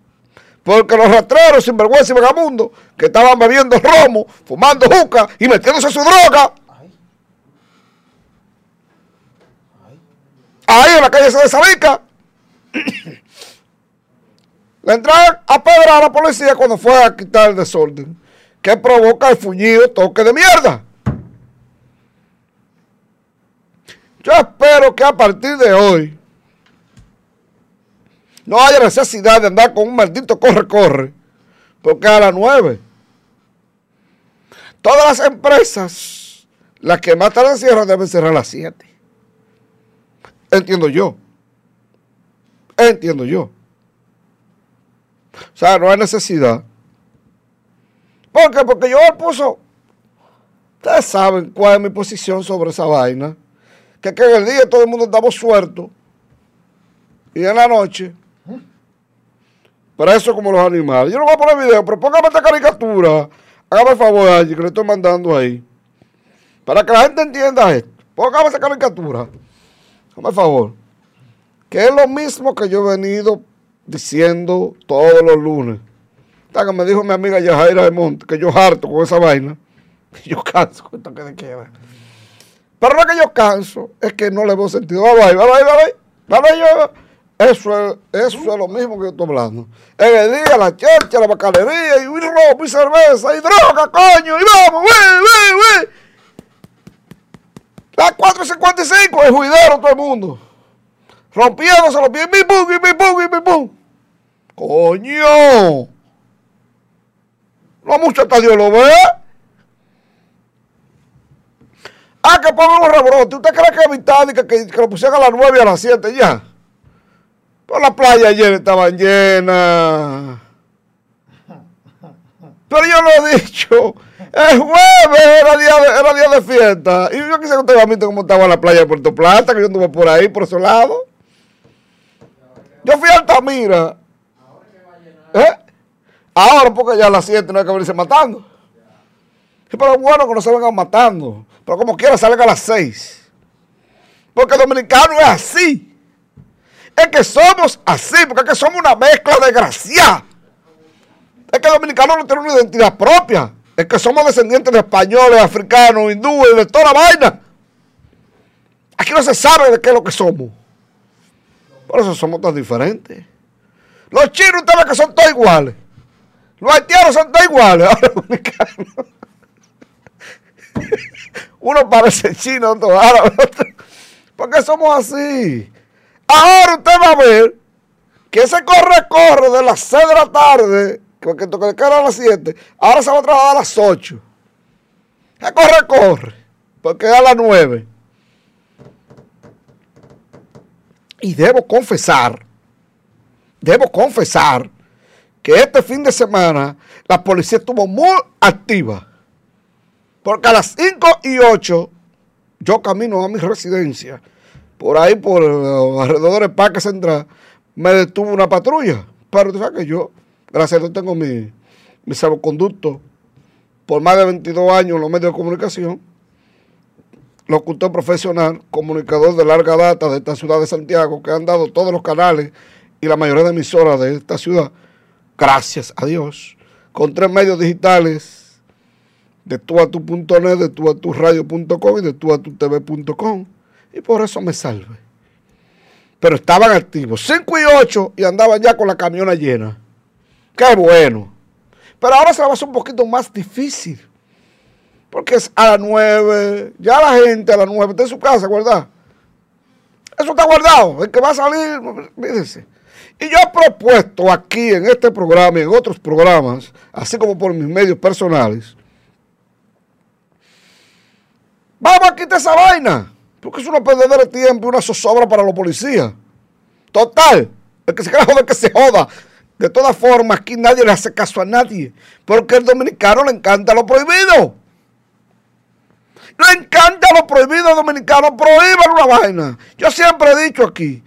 Porque los rastreros, sinvergüenza y vagabundos, que estaban bebiendo romo, fumando juca y metiéndose su droga. Ahí en la calle de Sabica. Le entraron a pedrar a la policía cuando fue a quitar el desorden. Que provoca el fuñido toque de mierda. Yo espero que a partir de hoy no haya necesidad de andar con un maldito corre-corre. Porque a las nueve. Todas las empresas, las que más tarde cierran, deben cerrar a las siete. Entiendo yo. Entiendo yo. O sea, no hay necesidad. ¿Por qué? Porque yo puso. Ustedes saben cuál es mi posición sobre esa vaina. Que, que en el día todo el mundo estamos sueltos. Y en la noche. Pero eso es como los animales. Yo no voy a poner video, pero póngame esta caricatura. Hágame el favor, allí, que le estoy mandando ahí. Para que la gente entienda esto. Póngame esa caricatura. Hazme el favor. Que es lo mismo que yo he venido diciendo todos los lunes. Me dijo mi amiga Yajaira de Monte que yo harto con esa vaina. Yo canso con esto que de queda. Pero es que yo canso, es que no le veo sentido. Vale, vale, vale, vale, vale, yo. Eso es, eso es lo mismo que yo estoy hablando. El día, la chercha, la bacanería, y ropa, y cerveza, y droga, coño, y vamos, güey, güey, güey. Las 4.55, el juidero todo el mundo. Rompiéndose los pies, mi pum, y pum, y pum. Coño. No mucho hasta Dios lo ve. Ah, que pongan un rebrote. ¿Usted cree que evitar que, que, que lo pusieran a las 9 y a las 7 ya? Pero la playa ayer estaban llenas. Pero yo lo he dicho. El jueves era día de, era día de fiesta. Y yo quise que usted visto cómo estaba la playa de Puerto Plata, que yo anduve por ahí, por ese lado. Yo fui a Altamira. ¿Eh? Ahora, porque ya a las 7 no hay que venirse matando. Pero bueno que no se vengan matando. Pero como quiera, salgan a las 6. Porque el dominicano es así. Es que somos así, porque es que somos una mezcla desgraciada. Es que el dominicano no tiene una identidad propia. Es que somos descendientes de españoles, africanos, hindúes, de toda la vaina. Aquí no se sabe de qué es lo que somos. Por eso somos tan diferentes. Los chinos, ustedes que son todos iguales. Los haitianos son todos iguales. Ahora dominicanos. Uno parece chino, otro árabe, otro. Porque somos así. Ahora usted va a ver que ese corre-corre de las 6 de la tarde, que toca que era a las 7, ahora se va a trabajar a las 8. Ese corre-corre, porque es a las 9. Y debo confesar, debo confesar que este fin de semana la policía estuvo muy activa. Porque a las 5 y 8 yo camino a mi residencia. Por ahí, por uh, alrededor del Parque Central, me detuvo una patrulla. Pero tú sabes que yo, gracias a Dios, tengo mi, mi salvoconducto por más de 22 años en los medios de comunicación, locutor profesional, comunicador de larga data de esta ciudad de Santiago, que han dado todos los canales y la mayoría de emisoras de esta ciudad, gracias a Dios, con tres medios digitales de tuatu.net, de tuaturadio.com y de tuatutv.com. Y por eso me salve. Pero estaban activos, 5 y 8, y andaban ya con la camiona llena. Qué bueno. Pero ahora se va a hacer un poquito más difícil. Porque es a las 9, ya la gente a las 9 está en su casa, ¿verdad? Eso está guardado. El que va a salir, fíjense. Y yo he propuesto aquí en este programa y en otros programas, así como por mis medios personales, vamos a quitar esa vaina, porque es una perdedera de tiempo y una zozobra para los policías. Total, el que se quiera joder, que se joda. De todas formas, aquí nadie le hace caso a nadie, porque el dominicano le encanta lo prohibido. Le encanta lo prohibido al dominicano, prohíban una vaina. Yo siempre he dicho aquí,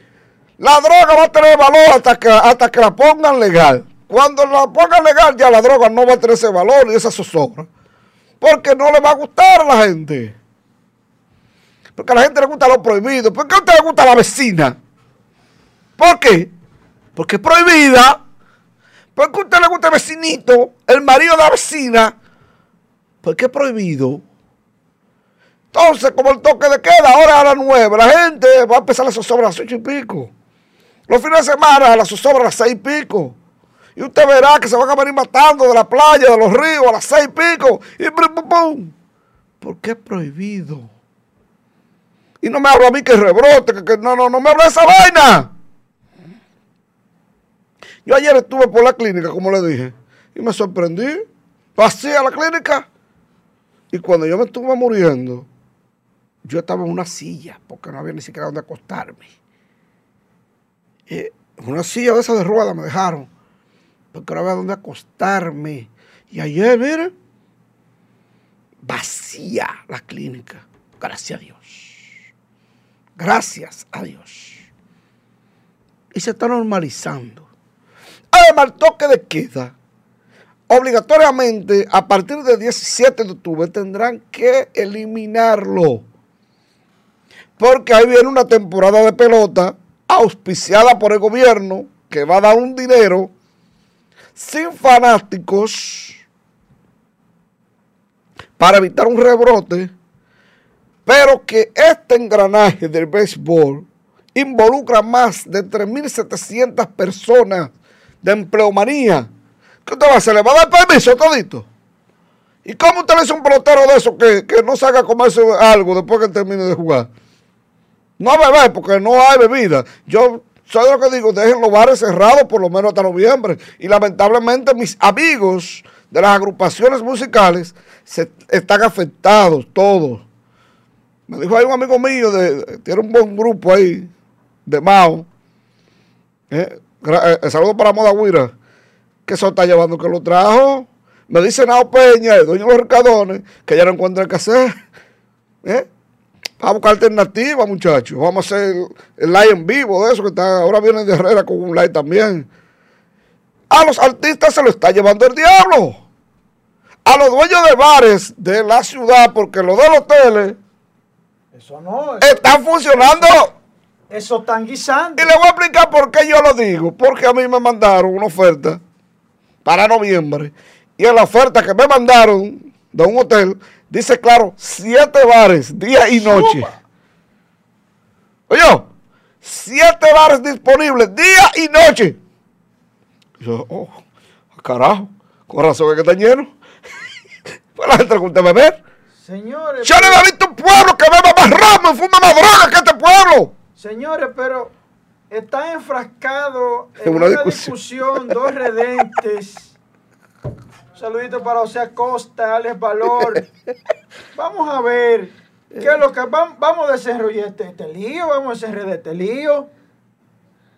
la droga va a tener valor hasta que, hasta que la pongan legal. Cuando la pongan legal, ya la droga no va a tener ese valor y esa zozobra. Porque no le va a gustar a la gente. Porque a la gente le gusta lo prohibido. ¿Por qué a usted le gusta la vecina? ¿Por qué? Porque es prohibida. ¿Por qué a usted le gusta el vecinito, el marido de la vecina? Porque es prohibido. Entonces, como el toque de queda, ahora a las nueve, la gente va a empezar a zozobra a las ocho y pico. Los fines de semana a zozobra a las seis y pico. Y usted verá que se van a venir matando de la playa, de los ríos, a las seis y pico. Y pum, pum, pum. ¿Por qué es prohibido? Y no me hablo a mí que rebrote, que, no, no, no me hablo de esa vaina. Yo ayer estuve por la clínica, como le dije, y me sorprendí. Vacía la clínica. Y cuando yo me estuve muriendo, yo estaba en una silla, porque no había ni siquiera donde acostarme. Eh, una silla de esa de ruedas me dejaron, porque no había donde acostarme. Y ayer, miren, vacía la clínica. Gracias a Dios. Gracias a Dios. Y se está normalizando. Además, el toque de queda, obligatoriamente, a partir del 17 de octubre, tendrán que eliminarlo. Porque ahí viene una temporada de pelota auspiciada por el gobierno, que va a dar un dinero, sin fanáticos, para evitar un rebrote, pero que este engranaje del béisbol involucra más de 3.700 personas de empleomanía. ¿Qué usted va a hacer? ¿Le va a dar permiso todito? ¿Y cómo usted le a un pelotero de eso que, que no se haga comerse algo después que termine de jugar? No beber, porque no hay bebida. Yo soy lo que digo, dejen los bares cerrados por lo menos hasta noviembre. Y lamentablemente mis amigos de las agrupaciones musicales se, están afectados todos. Me dijo, hay un amigo mío, de, tiene un buen grupo ahí, de Mao. Eh, eh, saludo para Moda Huira, que eso está llevando que lo trajo. Me dice Nao Peña, el dueño de los Ricadones, que ya no encuentra qué hacer. ¿Eh? Vamos a buscar alternativa, muchachos. Vamos a hacer el live en vivo de eso que está. Ahora viene de Herrera con un live también. A los artistas se lo está llevando el diablo. A los dueños de bares de la ciudad, porque los los hoteles. Eso no. están funcionando. Eso están guisando. Y le voy a explicar por qué yo lo digo. Porque a mí me mandaron una oferta para noviembre. Y en la oferta que me mandaron de un hotel Dice claro, siete bares, día y noche. Oye, siete bares disponibles, día y noche. yo, oh, carajo, con razón es que está lleno. pues la gente le gusta beber. Señores. Yo no he visto un pueblo que beba más ramo y fuma más droga que este pueblo. Señores, pero está enfrascado en, una, discusión dos redentes Saludito para José Acosta, Alex Valor. Vamos a ver qué es lo que vamos, a desarrollar este, este, lío, vamos a desarrollar este lío.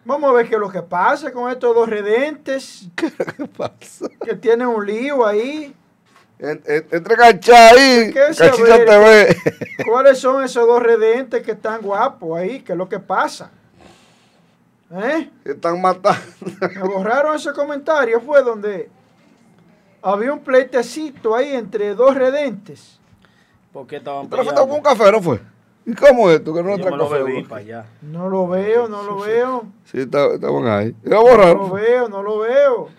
Vamos a ver qué es lo que pasa con estos dos redentes. ¿Qué pasa? Que tienen un lío ahí. Entre ahí, TV. ¿Cuáles son esos dos redentes que están guapos ahí? ¿Qué es lo que pasa? ¿Eh? Están matando. Me borraron ese comentario, fue donde había un pleitecito ahí entre dos redentes. ¿Por qué estaban ¿Pero fue con un café, no fue? ¿Y cómo es esto? Que no Yo me lo café. bebí güey? para allá. No lo veo, no lo veo. Sí, está- estaban ahí. Iba a No lo veo, no lo veo.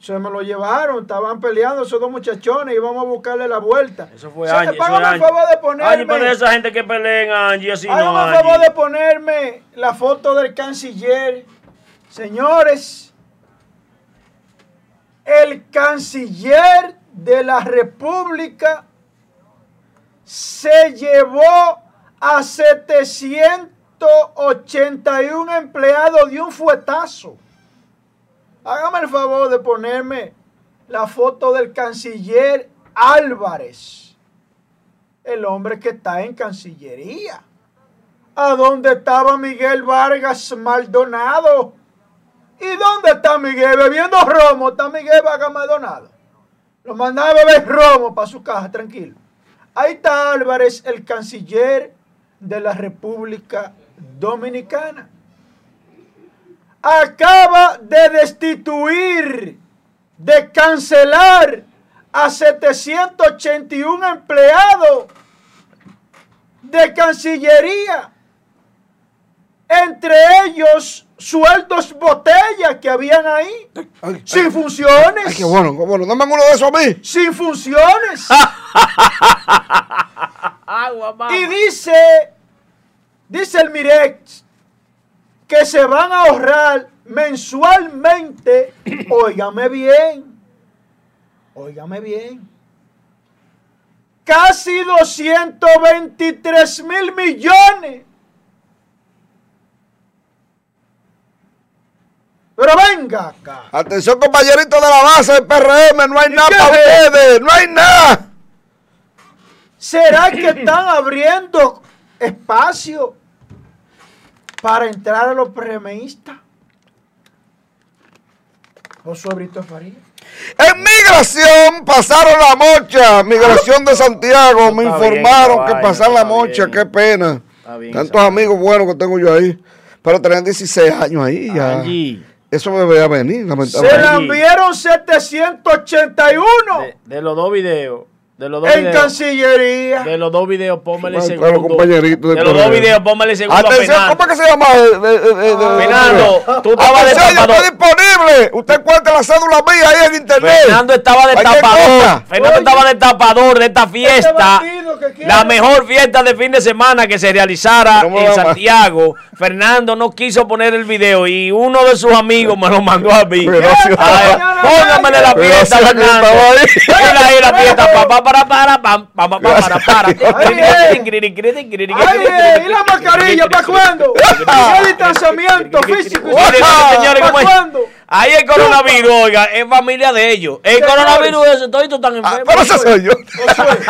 Se me lo llevaron, estaban peleando esos dos muchachones y vamos a buscarle la vuelta. Eso fue Angie. Hágame fue el favor de Angie, ponerme. pero esa gente que peleen Angie, así no, Hágame el favor Angie. de ponerme la foto del canciller. Señores, el canciller de la República se llevó a 781 empleados de un fuetazo. Hágame el favor de ponerme la foto del canciller Álvarez, el hombre que está en Cancillería. ¿A dónde estaba Miguel Vargas Maldonado? ¿Y dónde está Miguel? Bebiendo romo, está Miguel Vargas Maldonado. Lo mandaba a beber romo para su casa, tranquilo. Ahí está Álvarez, el canciller de la República Dominicana. Acaba de destituir, de cancelar a 781 empleados de Cancillería. Entre ellos, sueldos botella que habían ahí, Ay, sin ay, funciones. ay, qué bueno, qué bueno. Dame uno de esos a mí. Sin funciones. Y dice, dice el Mirex, que se van a ahorrar mensualmente, óigame bien, óigame bien, casi 223 mil millones. Pero venga acá. Atención, compañeritos de la base del PRM. No hay ¿Y nada para es? ustedes. No hay nada. ¿Será que están abriendo espacio para entrar a los PRMistas? Josué Brito Faría. En migración pasaron la mocha. Migración de Santiago. Me informaron que pasaron la mocha. bien. Qué pena. Tantos amigos buenos que tengo yo ahí. Pero tenían 16 años ahí ya. Eso me veía venir, Se lamentablemente. la enviaron 781 de, de los dos videos, de los dos en videos, Cancillería. de los dos videos, póngale segundo. claro, compañerito de de los dos videos, póngale segundo a Atención, Fernando. ¿cómo es que se llama? Eh, eh, eh, Fernando, tú estabas Atención, yo destapador. estoy disponible. Usted encuentra la cédula mía ahí en internet. Fernando estaba de tapador. Fernando Oye. estaba de tapador de esta fiesta. que quiere. La mejor fiesta de fin de semana que se realizara ¿Cómo en? Santiago. Fernando no quiso poner el video y uno de sus amigos me lo mandó a mí. Póngamele la fiesta, Fernando. ahí. Mira ahí la fiesta. Pa, pa, para, para, pam, pam, pa, para, para, para. Ay, eh. Ay, eh, ¿y la mascarilla para cuándo? ¿Y el distanciamiento físico ¿Para ¿cómo es? cuándo? Ahí el coronavirus, oiga, es familia de ellos. El coronavirus, eso, todos están Ah, enfermos. pero ese soy yo.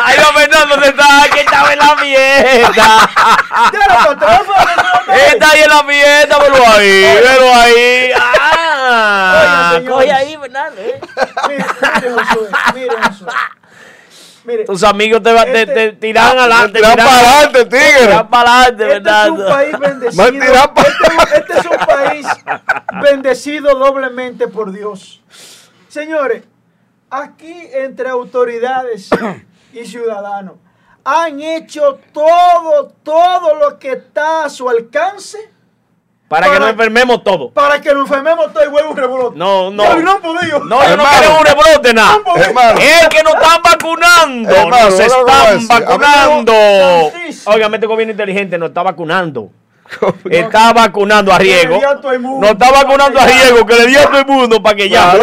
Ahí va Fernando, ¿dónde está? Que estaba en la fiesta. Está ahí en la fiesta, velo ahí, velo ahí. Ah, coge ahí, Fernando. eh. Mire, mire, Josué, mire, Josué. Mire, Tus amigos te, Este- te tiran adelante. Tiran para adelante, tigre. Tiran para adelante, este es un país bendecido. Este, este es un país bendecido doblemente por Dios. Señores, aquí entre autoridades y ciudadanos han hecho todo, todo lo que está a su alcance Para que para- no enfermemos todos. para que nos enfermemos todo y vuelva un rebrote. No, no. No podido. No, yo no quiero un rebrote, nada. No. Es que nos están vacunando. Hermano, nos no están vacunando. Óigame, este gobierno inteligente nos está vacunando. Está vacunando a riego. el. Nos está vacunando a riego, que le di a todo el mundo para que ya.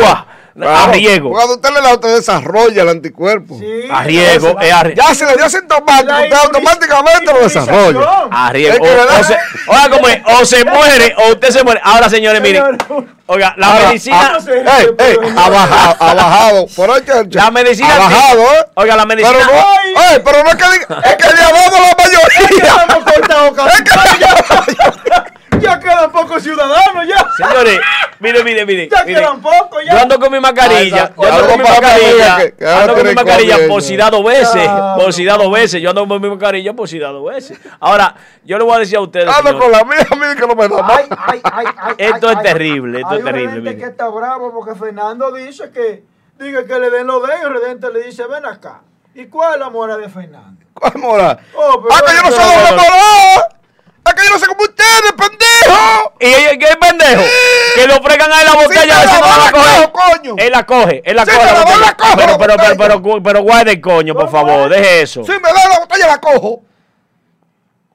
A riego. Cuando usted le da, usted desarrolla el anticuerpo. Sí, A riego, es a. Ya se le dio sintomático, La usted automáticamente lo desarrolla. A riego. Es que O, o se, oiga, cómo es, o se muere o usted se muere. Ahora, señores, miren. Oiga, la Ahora, medicina. ah, Ey, ey, ha bajado, ha bajado. Por ahí. La medicina. Ha bajado, ¿eh? Oiga, la medicina. Pero no, ey, pero no es que diga, es que le ha la mayoría. Estamos cortados, cabrón. Ya quedan pocos ciudadanos, ya. Señores, mire, mire, mire. Ya mire. quedan pocos, ya. Yo ando con mi mascarilla. Ah, Yo ando con mi mascarilla. Ando con mi mascarilla da dos veces. Ya, Por si da dos veces. Yo ando con mi mascarilla por si da dos veces. Ahora, yo le voy a decir a ustedes. Ando con la mía, mí que no me da más. Ay, ay, ay, Esto ay, es ay. terrible, esto Hay es terrible, gente mire. que está bravo porque Fernando dice que diga que le den lo de ellos, Redente le dice, ven acá. ¿Y cuál es la mora de Fernando? ¿Cuál mora? Oh, pero ¡Ah, que yo no soy doble moral! ¡Es que yo no sé como ustedes, pendejo! ¿Y ella- qué pendejo? Que lo fregan a él la botella, a si la no doy, la la coge. coño. Él la coge, él la Sí, coge. me la la doy, botella. la cojo, Pero, pero, pero, botella. pero, pero, guarde el coño, por ¿Cómo favor, es? deje eso. Si me da la botella, la cojo.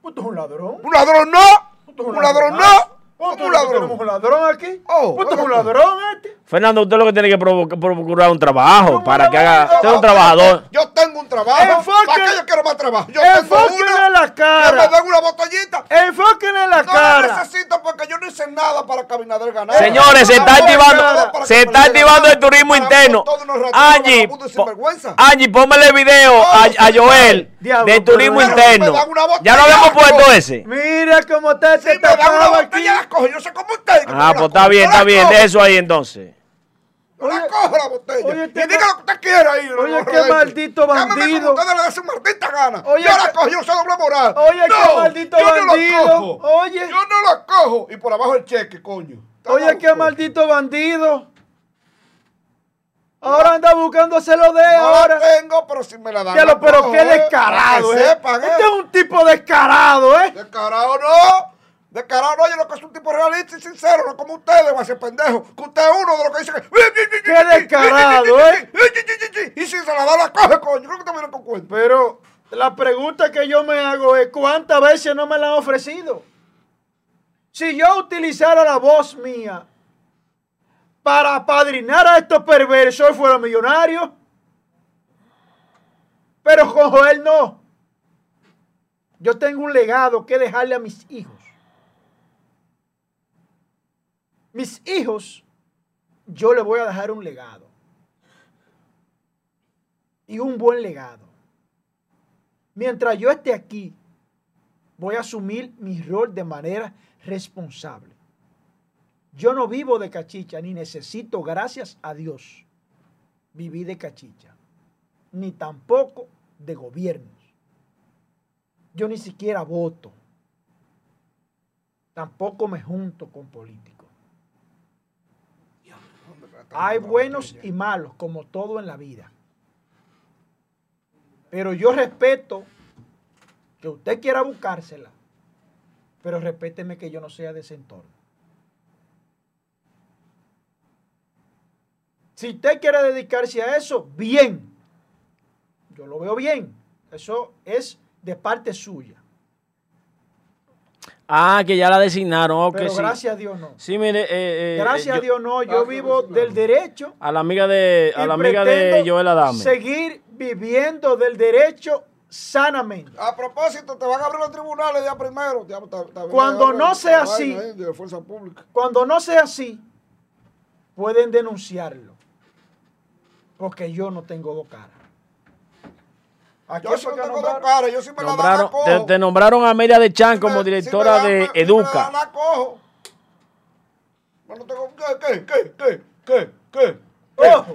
¿Tú eres un ladrón? Un ladrón no. ¿Tú eres Un ladrón no. ¿Tú ¿Cómo un que tenemos ladrón? un ladrón aquí? Oh, ¿Tú eres un acá. ladrón este? Fernando, usted lo que tiene que provocar- procurar un trabajo ¿Cómo para no que haga. Usted es un trabajador. Yo tengo un trabajo. Enfoque- ¿Para qué yo quiero más trabajo? Yo tengo Enfóquenle una. la Que cara. me den una botellita. Enfóquenle la No cara. la necesito porque yo no hice nada para que Abinader ganara. Señores, se No, está no, activando, se que está activando el turismo interno. Angie. Angie, póngale video a, Joel Diablo, de turismo interno. Ya lo habíamos puesto no. ese. Mira cómo está Si este cojo. Yo sé cómo ustedes. que Ah, no pues está bien, está bien, de eso ahí entonces. Yo la Oye, cojo la botella. oye, y este diga lo que usted quiera ahí. Oye, qué maldito bandido. como ustedes le den su maldita gana. Oye, yo la qué- cojo, yo no soy doble moral. Oye, qué No, maldito yo no la bandido. cojo. Oye. Yo no la cojo. Y por abajo el cheque, coño. Está Oye, qué maldito bandido. Ahora anda buscándoselo de No ahora. la tengo, pero si me la dan. Ya lo, pero cojo, qué eh, descarado, eh. sepan, eh. Este es un tipo descarado, eh. Descarado no. Descarado no, yo lo que es un tipo realista y sincero, no como ustedes, va a ser pendejo. Que usted es uno de los que dice que. Qué descarado, ¿eh? Y si se la da, la coge, coño. Creo que viene con cuenta. Pero la pregunta que yo me hago es, ¿cuántas veces no me la han ofrecido? Si yo utilizara la voz mía para apadrinar a estos perversos y fuera millonario, pero con Joel no. Yo tengo un legado que dejarle a mis hijos. Mis hijos, yo les voy a dejar un legado. Y un buen legado. Mientras yo esté aquí, voy a asumir mi rol de manera responsable. Yo no vivo de cachicha, ni necesito, gracias a Dios, vivir de cachicha, ni tampoco de gobiernos. Yo ni siquiera voto. Tampoco me junto con políticos. Hay buenos y malos, como todo en la vida. Pero yo respeto que usted quiera buscársela, pero respéteme que yo no sea de ese entorno. Si usted quiere dedicarse a eso, bien. Yo lo veo bien. Eso es de parte suya. Ah, que ya la designaron. ok, Pero sí. gracias a Dios no. Sí, mire. eh, eh, Gracias eh, a yo- Dios no. Yo Ah, vivo del derecho. A la amiga de, a la amiga de Joel Adame. Seguir viviendo del derecho sanamente. A propósito, te van a abrir los tribunales ya primero. Ya Cuando ya, no ya, sea así. ahí De fuerza pública. Cuando no sea así, pueden denunciarlo. Porque yo no tengo dos caras. Aquí Yo no tengo dos nombraron- caras, yo sí me la la Nombraron, cojo. te, te nombraron a Amelia de Chan Si como me- directora si me de si me Educa. dan, la cojo. Yo no tengo- ¿Qué, qué, qué, qué, qué, qué?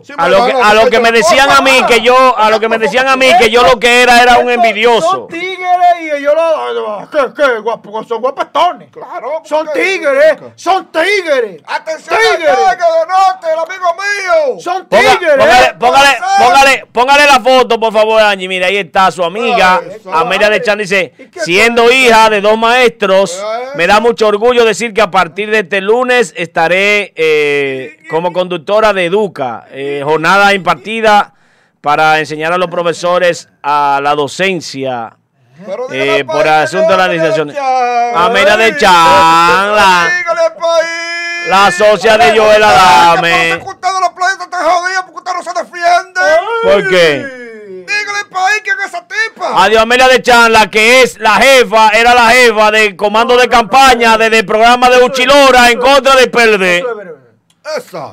Si A lo que, la a lo botella, que me decían a mí ah. que yo, a lo que me decían a mí que yo lo que era era un envidioso. Son tigres y ellos lo. ¿Qué, qué? Guapo, son guapetones. Claro. Son tigres. Son tigres. Atención, Tigres. el amigo mío. Son tigres. póngale, póngale, póngale, póngale la foto, por favor, Angie. Mira, ahí está su amiga. Amelia de Chan dice, ¿Y qué siendo hija de dos maestros, Eso. me da mucho orgullo decir que a partir de este lunes estaré eh, como conductora de Educa, eh, jornada impartida para enseñar a los profesores a la docencia. Eh, por que asunto de la Amelia licenciación. Chan. Amelia de Chan, la- la socia de Joel Adame. ¿Qué pasa que de? ¿Por qué? Dígale al país quién es esa tipa. Adiós Amelia de Chan, la que es la jefa, era la jefa del comando de campaña desde el programa de Uchilora en contra del PLD. Esa.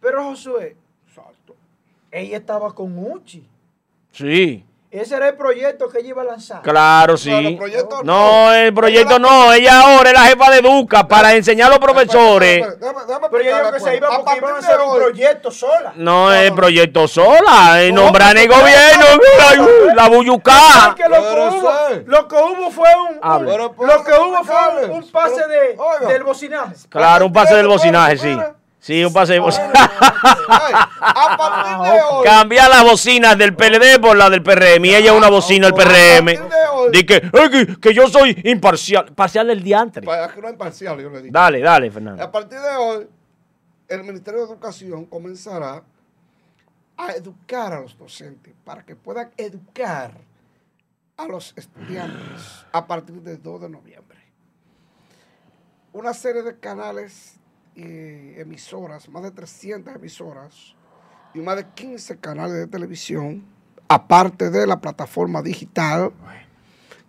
Pero, Josué, ella estaba con Uchi. Sí, Ese era el proyecto que ella iba a lanzar. claro, sí. No, el proyecto no, ella ahora es la jefa de Educa para enseñar a los profesores. Déjame, déjame Pero ella dijo que se iba porque iban a hacer un proyecto sola. No el proyecto sola, es nombrar en el gobierno, la buyucá. que lo que, hubo, sé. lo que hubo fue un, lo que hubo fue un, pase Pero, de, oiga. del bocinaje. Claro, un pase del bocinaje, sí. Sí, un pase de bocina. a partir de hoy. Cambiar las bocinas del PLD por la del PRM. Y ella es una bocina del PRM. Dice que, que, que yo soy imparcial. Parcial del diantre. Para que no es imparcial, yo le digo. Dale, dale, Fernando. A partir de hoy, el Ministerio de Educación comenzará a educar a los docentes para que puedan educar a los estudiantes a partir del 2 de noviembre. Una serie de canales y emisoras, más de 300 emisoras y más de 15 canales de televisión, aparte de la plataforma digital,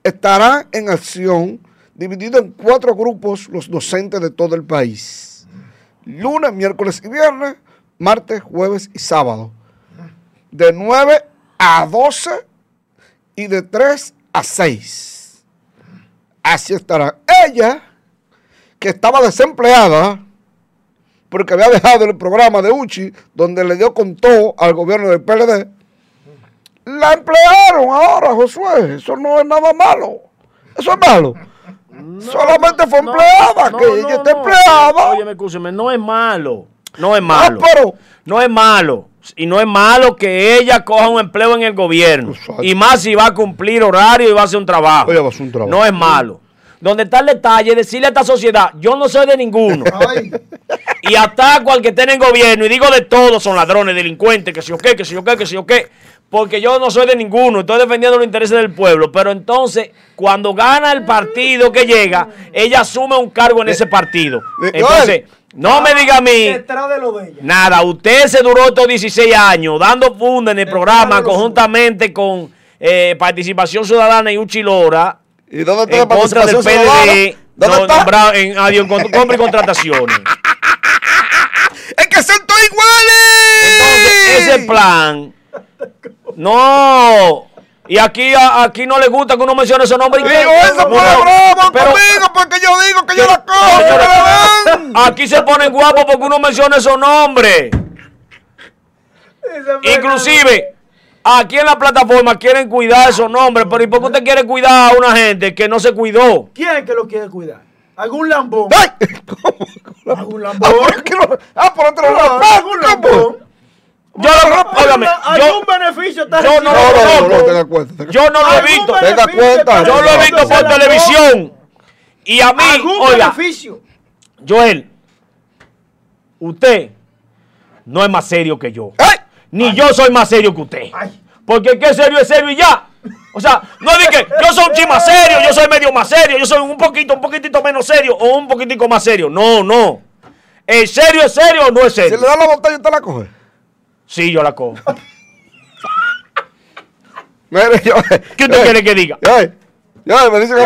estarán en acción, divididos en cuatro grupos, los docentes de todo el país. Lunes, miércoles y viernes, martes, jueves y sábado. De 9 a 12 y de 3 a 6. Así estará. Ella, que estaba desempleada, porque había dejado el programa de Uchi, donde le dio con todo al gobierno del PLD, la emplearon ahora, Josué. Eso no es nada malo. Eso es malo. Solamente fue empleada, que ella está empleada. Oye, escúcheme, no es malo. No es malo. pero, no es malo. Y no es malo que ella coja un empleo en el gobierno. Y más si va a cumplir horario y va a hacer un trabajo. Ella va a hacer un trabajo. No es malo donde está el detalle, decirle a esta sociedad, yo no soy de ninguno. Y ataco al que esté en el gobierno y digo de todos, son ladrones, delincuentes, que si o qué, que si o qué, que si o qué. Porque yo no soy de ninguno, estoy defendiendo los intereses del pueblo. Pero entonces, cuando gana el partido que llega, ella asume un cargo en ese partido. Entonces, no me diga a mí. Nada, usted se duró estos 16 años dando funda en el programa conjuntamente con eh, Participación Ciudadana y Uchilora ¿Y dónde está en la contra del PLD, ¿Dónde está? nombrado en, adiós, compra y contrataciones. ¡Es que son todos iguales! Entonces, ese plan. No. Y aquí, aquí no le gusta que uno mencione esos nombres. Digo eso por broma pero, conmigo, porque yo digo que yo la cojo. Aquí se ponen guapos porque uno menciona esos nombres. Inclusive, Aquí en la plataforma quieren cuidar esos nombres, pero ¿y por qué usted quiere cuidar a una gente que no se cuidó? ¿Quién que lo quiere cuidar? ¿Algún lambón? ¿Algún lambón? Ah, por otro lado. ¿Algún lambón? Yo lo óigame, ¿Algún beneficio Yo no, no, no, tenga cuenta. Yo no lo he visto. Tenga cuenta. Yo lo he visto por televisión. Y a mí, oiga, beneficio? Joel, usted no es más serio que yo. Ni yo soy más serio que usted. Porque qué serio es serio y ya. O sea, no es que yo soy un chima más serio, yo soy medio más serio, yo soy un poquito, un poquitito menos serio o un poquitico más serio. No, no. ¿El serio es serio o no es serio? Si le da la botella, ¿usted la coge? Sí, yo la cojo. Mire, yo, ¿Qué usted quiere que diga? Yo, me dice que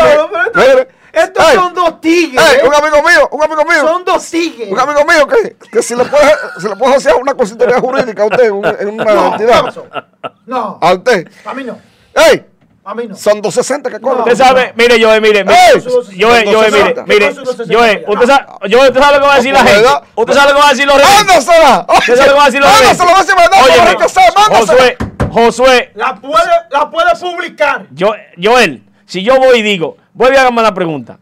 mire, estos son dos tigres. un amigo mío, un amigo mío. Son dos tigres. Un amigo mío que, que si le puede, si le puede hacer una consultoría jurídica a usted en una no, entidad. No. A usted. A mí no. ¡Ey! A mí no. Son 260 que corren. Usted sabe, mire, yo, mire, mire, yo, yo, mire, mire, yo, usted sabe, yo, usted sabe lo que va a decir la gente. Usted sabe lo que va a decir los reyes. ¡Ándasela! Usted sabe lo que va a decir los reyes. Josué, Josué. La puede, la puede publicar. Yo, Joel, si yo voy y digo, vuelve a hacerme la pregunta.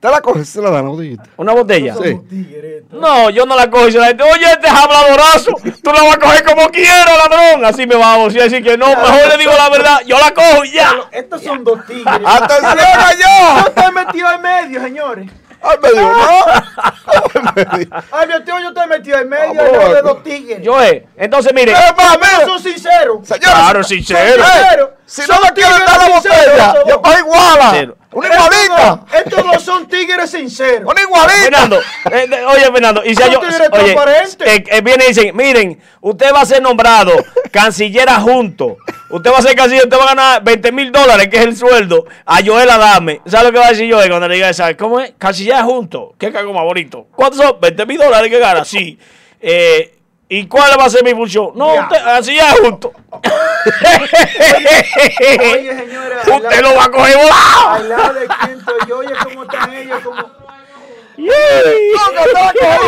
¿Te la coges se la dan una botellita? ¿Una botella? Sí. No, yo no la cojo y se la digo, oye, este es habladorazo, tú la vas a coger como quieras, ladrón. Así me va a decir que no, mejor le digo la verdad, yo la cojo y ya. estos son dos tigres. ¡Atención yo! Yo estoy metido en medio, señores. Al medio, ¿no? Ay, mi tío, yo estoy metido en medio ah, de dos tigres. Yo, eh. Entonces, mire. Eh, son sinceros. claro, sinceros. Si no me quieren dar la botella, yo iguala. Una igualita. Estos no son tigres sinceros. Una igualita. Fernando, eh, oye, Fernando, y si yo, oye, eh, eh, viene y dicen, miren, usted va a ser nombrado canciller adjunto. Usted va a ser canciller, usted va a ganar 20 mil dólares, que es el sueldo, a Joel Adame. ¿Sabe lo que va a decir Joel cuando le diga eso? ¿Cómo es? Canciller adjunto. ¿Qué cago más bonito? ¿Cuántos son? 20 mil dólares que gana, sí. Eh, ¿Y cuál va a ser mi función? No, usted, así ya justo. Oye, señora. Usted lo va a coger volado. Al lado de Quinto y oye cómo están ellos, como. Yeah.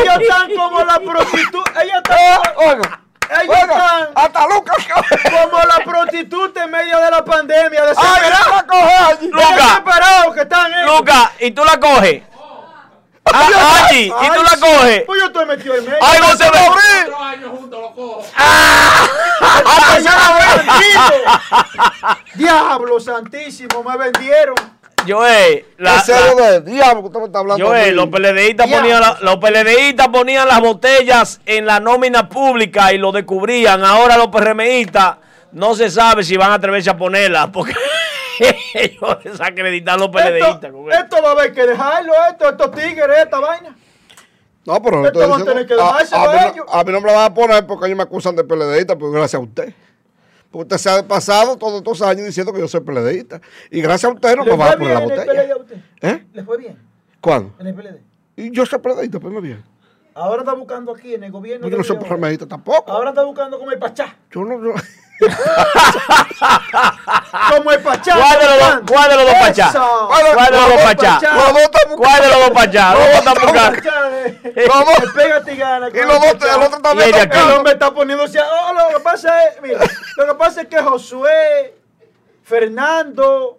ellos están como la prostituta. Ellos están. Oiga. Ellos están hasta Lucas como la prostituta en medio de la pandemia. Ay, la coge allí. Lucas, que están ellos. Lucas, y tú la coges Ah, allí, y tú la coges. Pues yo estoy metido en medio. Ay, no se ve. Cuatro años juntos lo cojo. Ay, ya me vendieron. Diablo santísimo, me vendieron. Joel, la, Ese la- de diablo que usted me está hablando. Joel, los PLDistas ponían, la- los PLDistas ponían las botellas en la nómina pública y lo descubrían. Ahora los PRMistas no se sabe si van a atreverse a ponerlas porque ellos desacreditan a los PLDistas. Esto, va a haber que dejarlo, esto, estos tigres, esta vaina. No, pero no Esto estoy van a diciendo- tener que a, dejárselo a mí a no- ellos. a mí no me la van a poner porque ellos me acusan de peledeísta, pues gracias a usted. Porque usted se ha pasado todos estos años diciendo que yo soy peledeísta. Y gracias a usted no ¿Le me va fue a poner la bien en el botella. PLD a usted? ¿Eh? ¿Le fue bien ¿Cuándo? en el PLD? Y yo soy peledeísta, pues me bien. Ahora está buscando aquí en el gobierno. Yo no soy peledeísta tampoco. Ahora está buscando como el Pachá. Yo no. yo- Como el Pachá. ¿Cuál de los dos- buscando. cuál de los dos Pachá? Eso. ¿Cuál de- ¿Cuál de los dos pachá? Pachá. Los dos están ¿Cuál de los dos pachá? Los dos están Pégate y gana. Y los el dos, el otro Y también. El hombre está poniéndose. Oh, lo que pasa es, mira, lo que pasa es que Josué, Fernando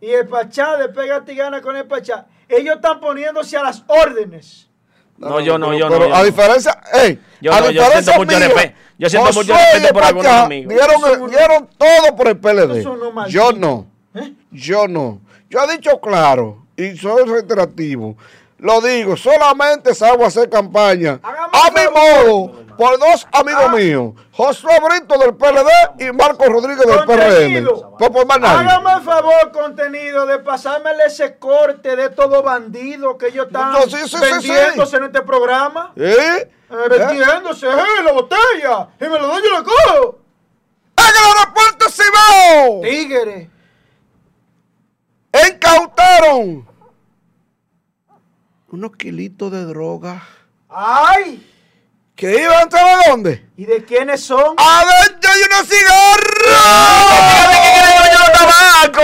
y el Pachá de Pégate y Gana con el Pachá, ellos están poniéndose a las órdenes. No, yo no, pero- yo no, pero yo a no. diferencia, ey, Yo a no, yo diferencia siento mucho respeto- yo siento mucho respeto por algunos amigos. Dieron, dieron todo por el PLD. Yo no, ¿Eh? yo no. Yo he dicho claro y soy reiterativo. Lo digo, solamente salgo a hacer campaña a mi modo por dos amigos Ah. míos, Josué Brito del PLD y Marco Rodríguez del Contenido. PRM. Por más nadie. Hágame el favor, contenido, de pasarme ese corte de todo bandido que ellos están No, sí, sí, sí, vendiéndose en este programa. ¿Eh? Eh, vendiéndose, eh, la botella. Y me lo doy, yo lo cojo. En el aeropuerto Cibao Tigre. incautaron unos kilitos de droga ¡Ay! ¿Que iban a dónde? ¿Y de quiénes son? ¡Adentro hay unos cigarros! ¡No! ¡Que tabaco!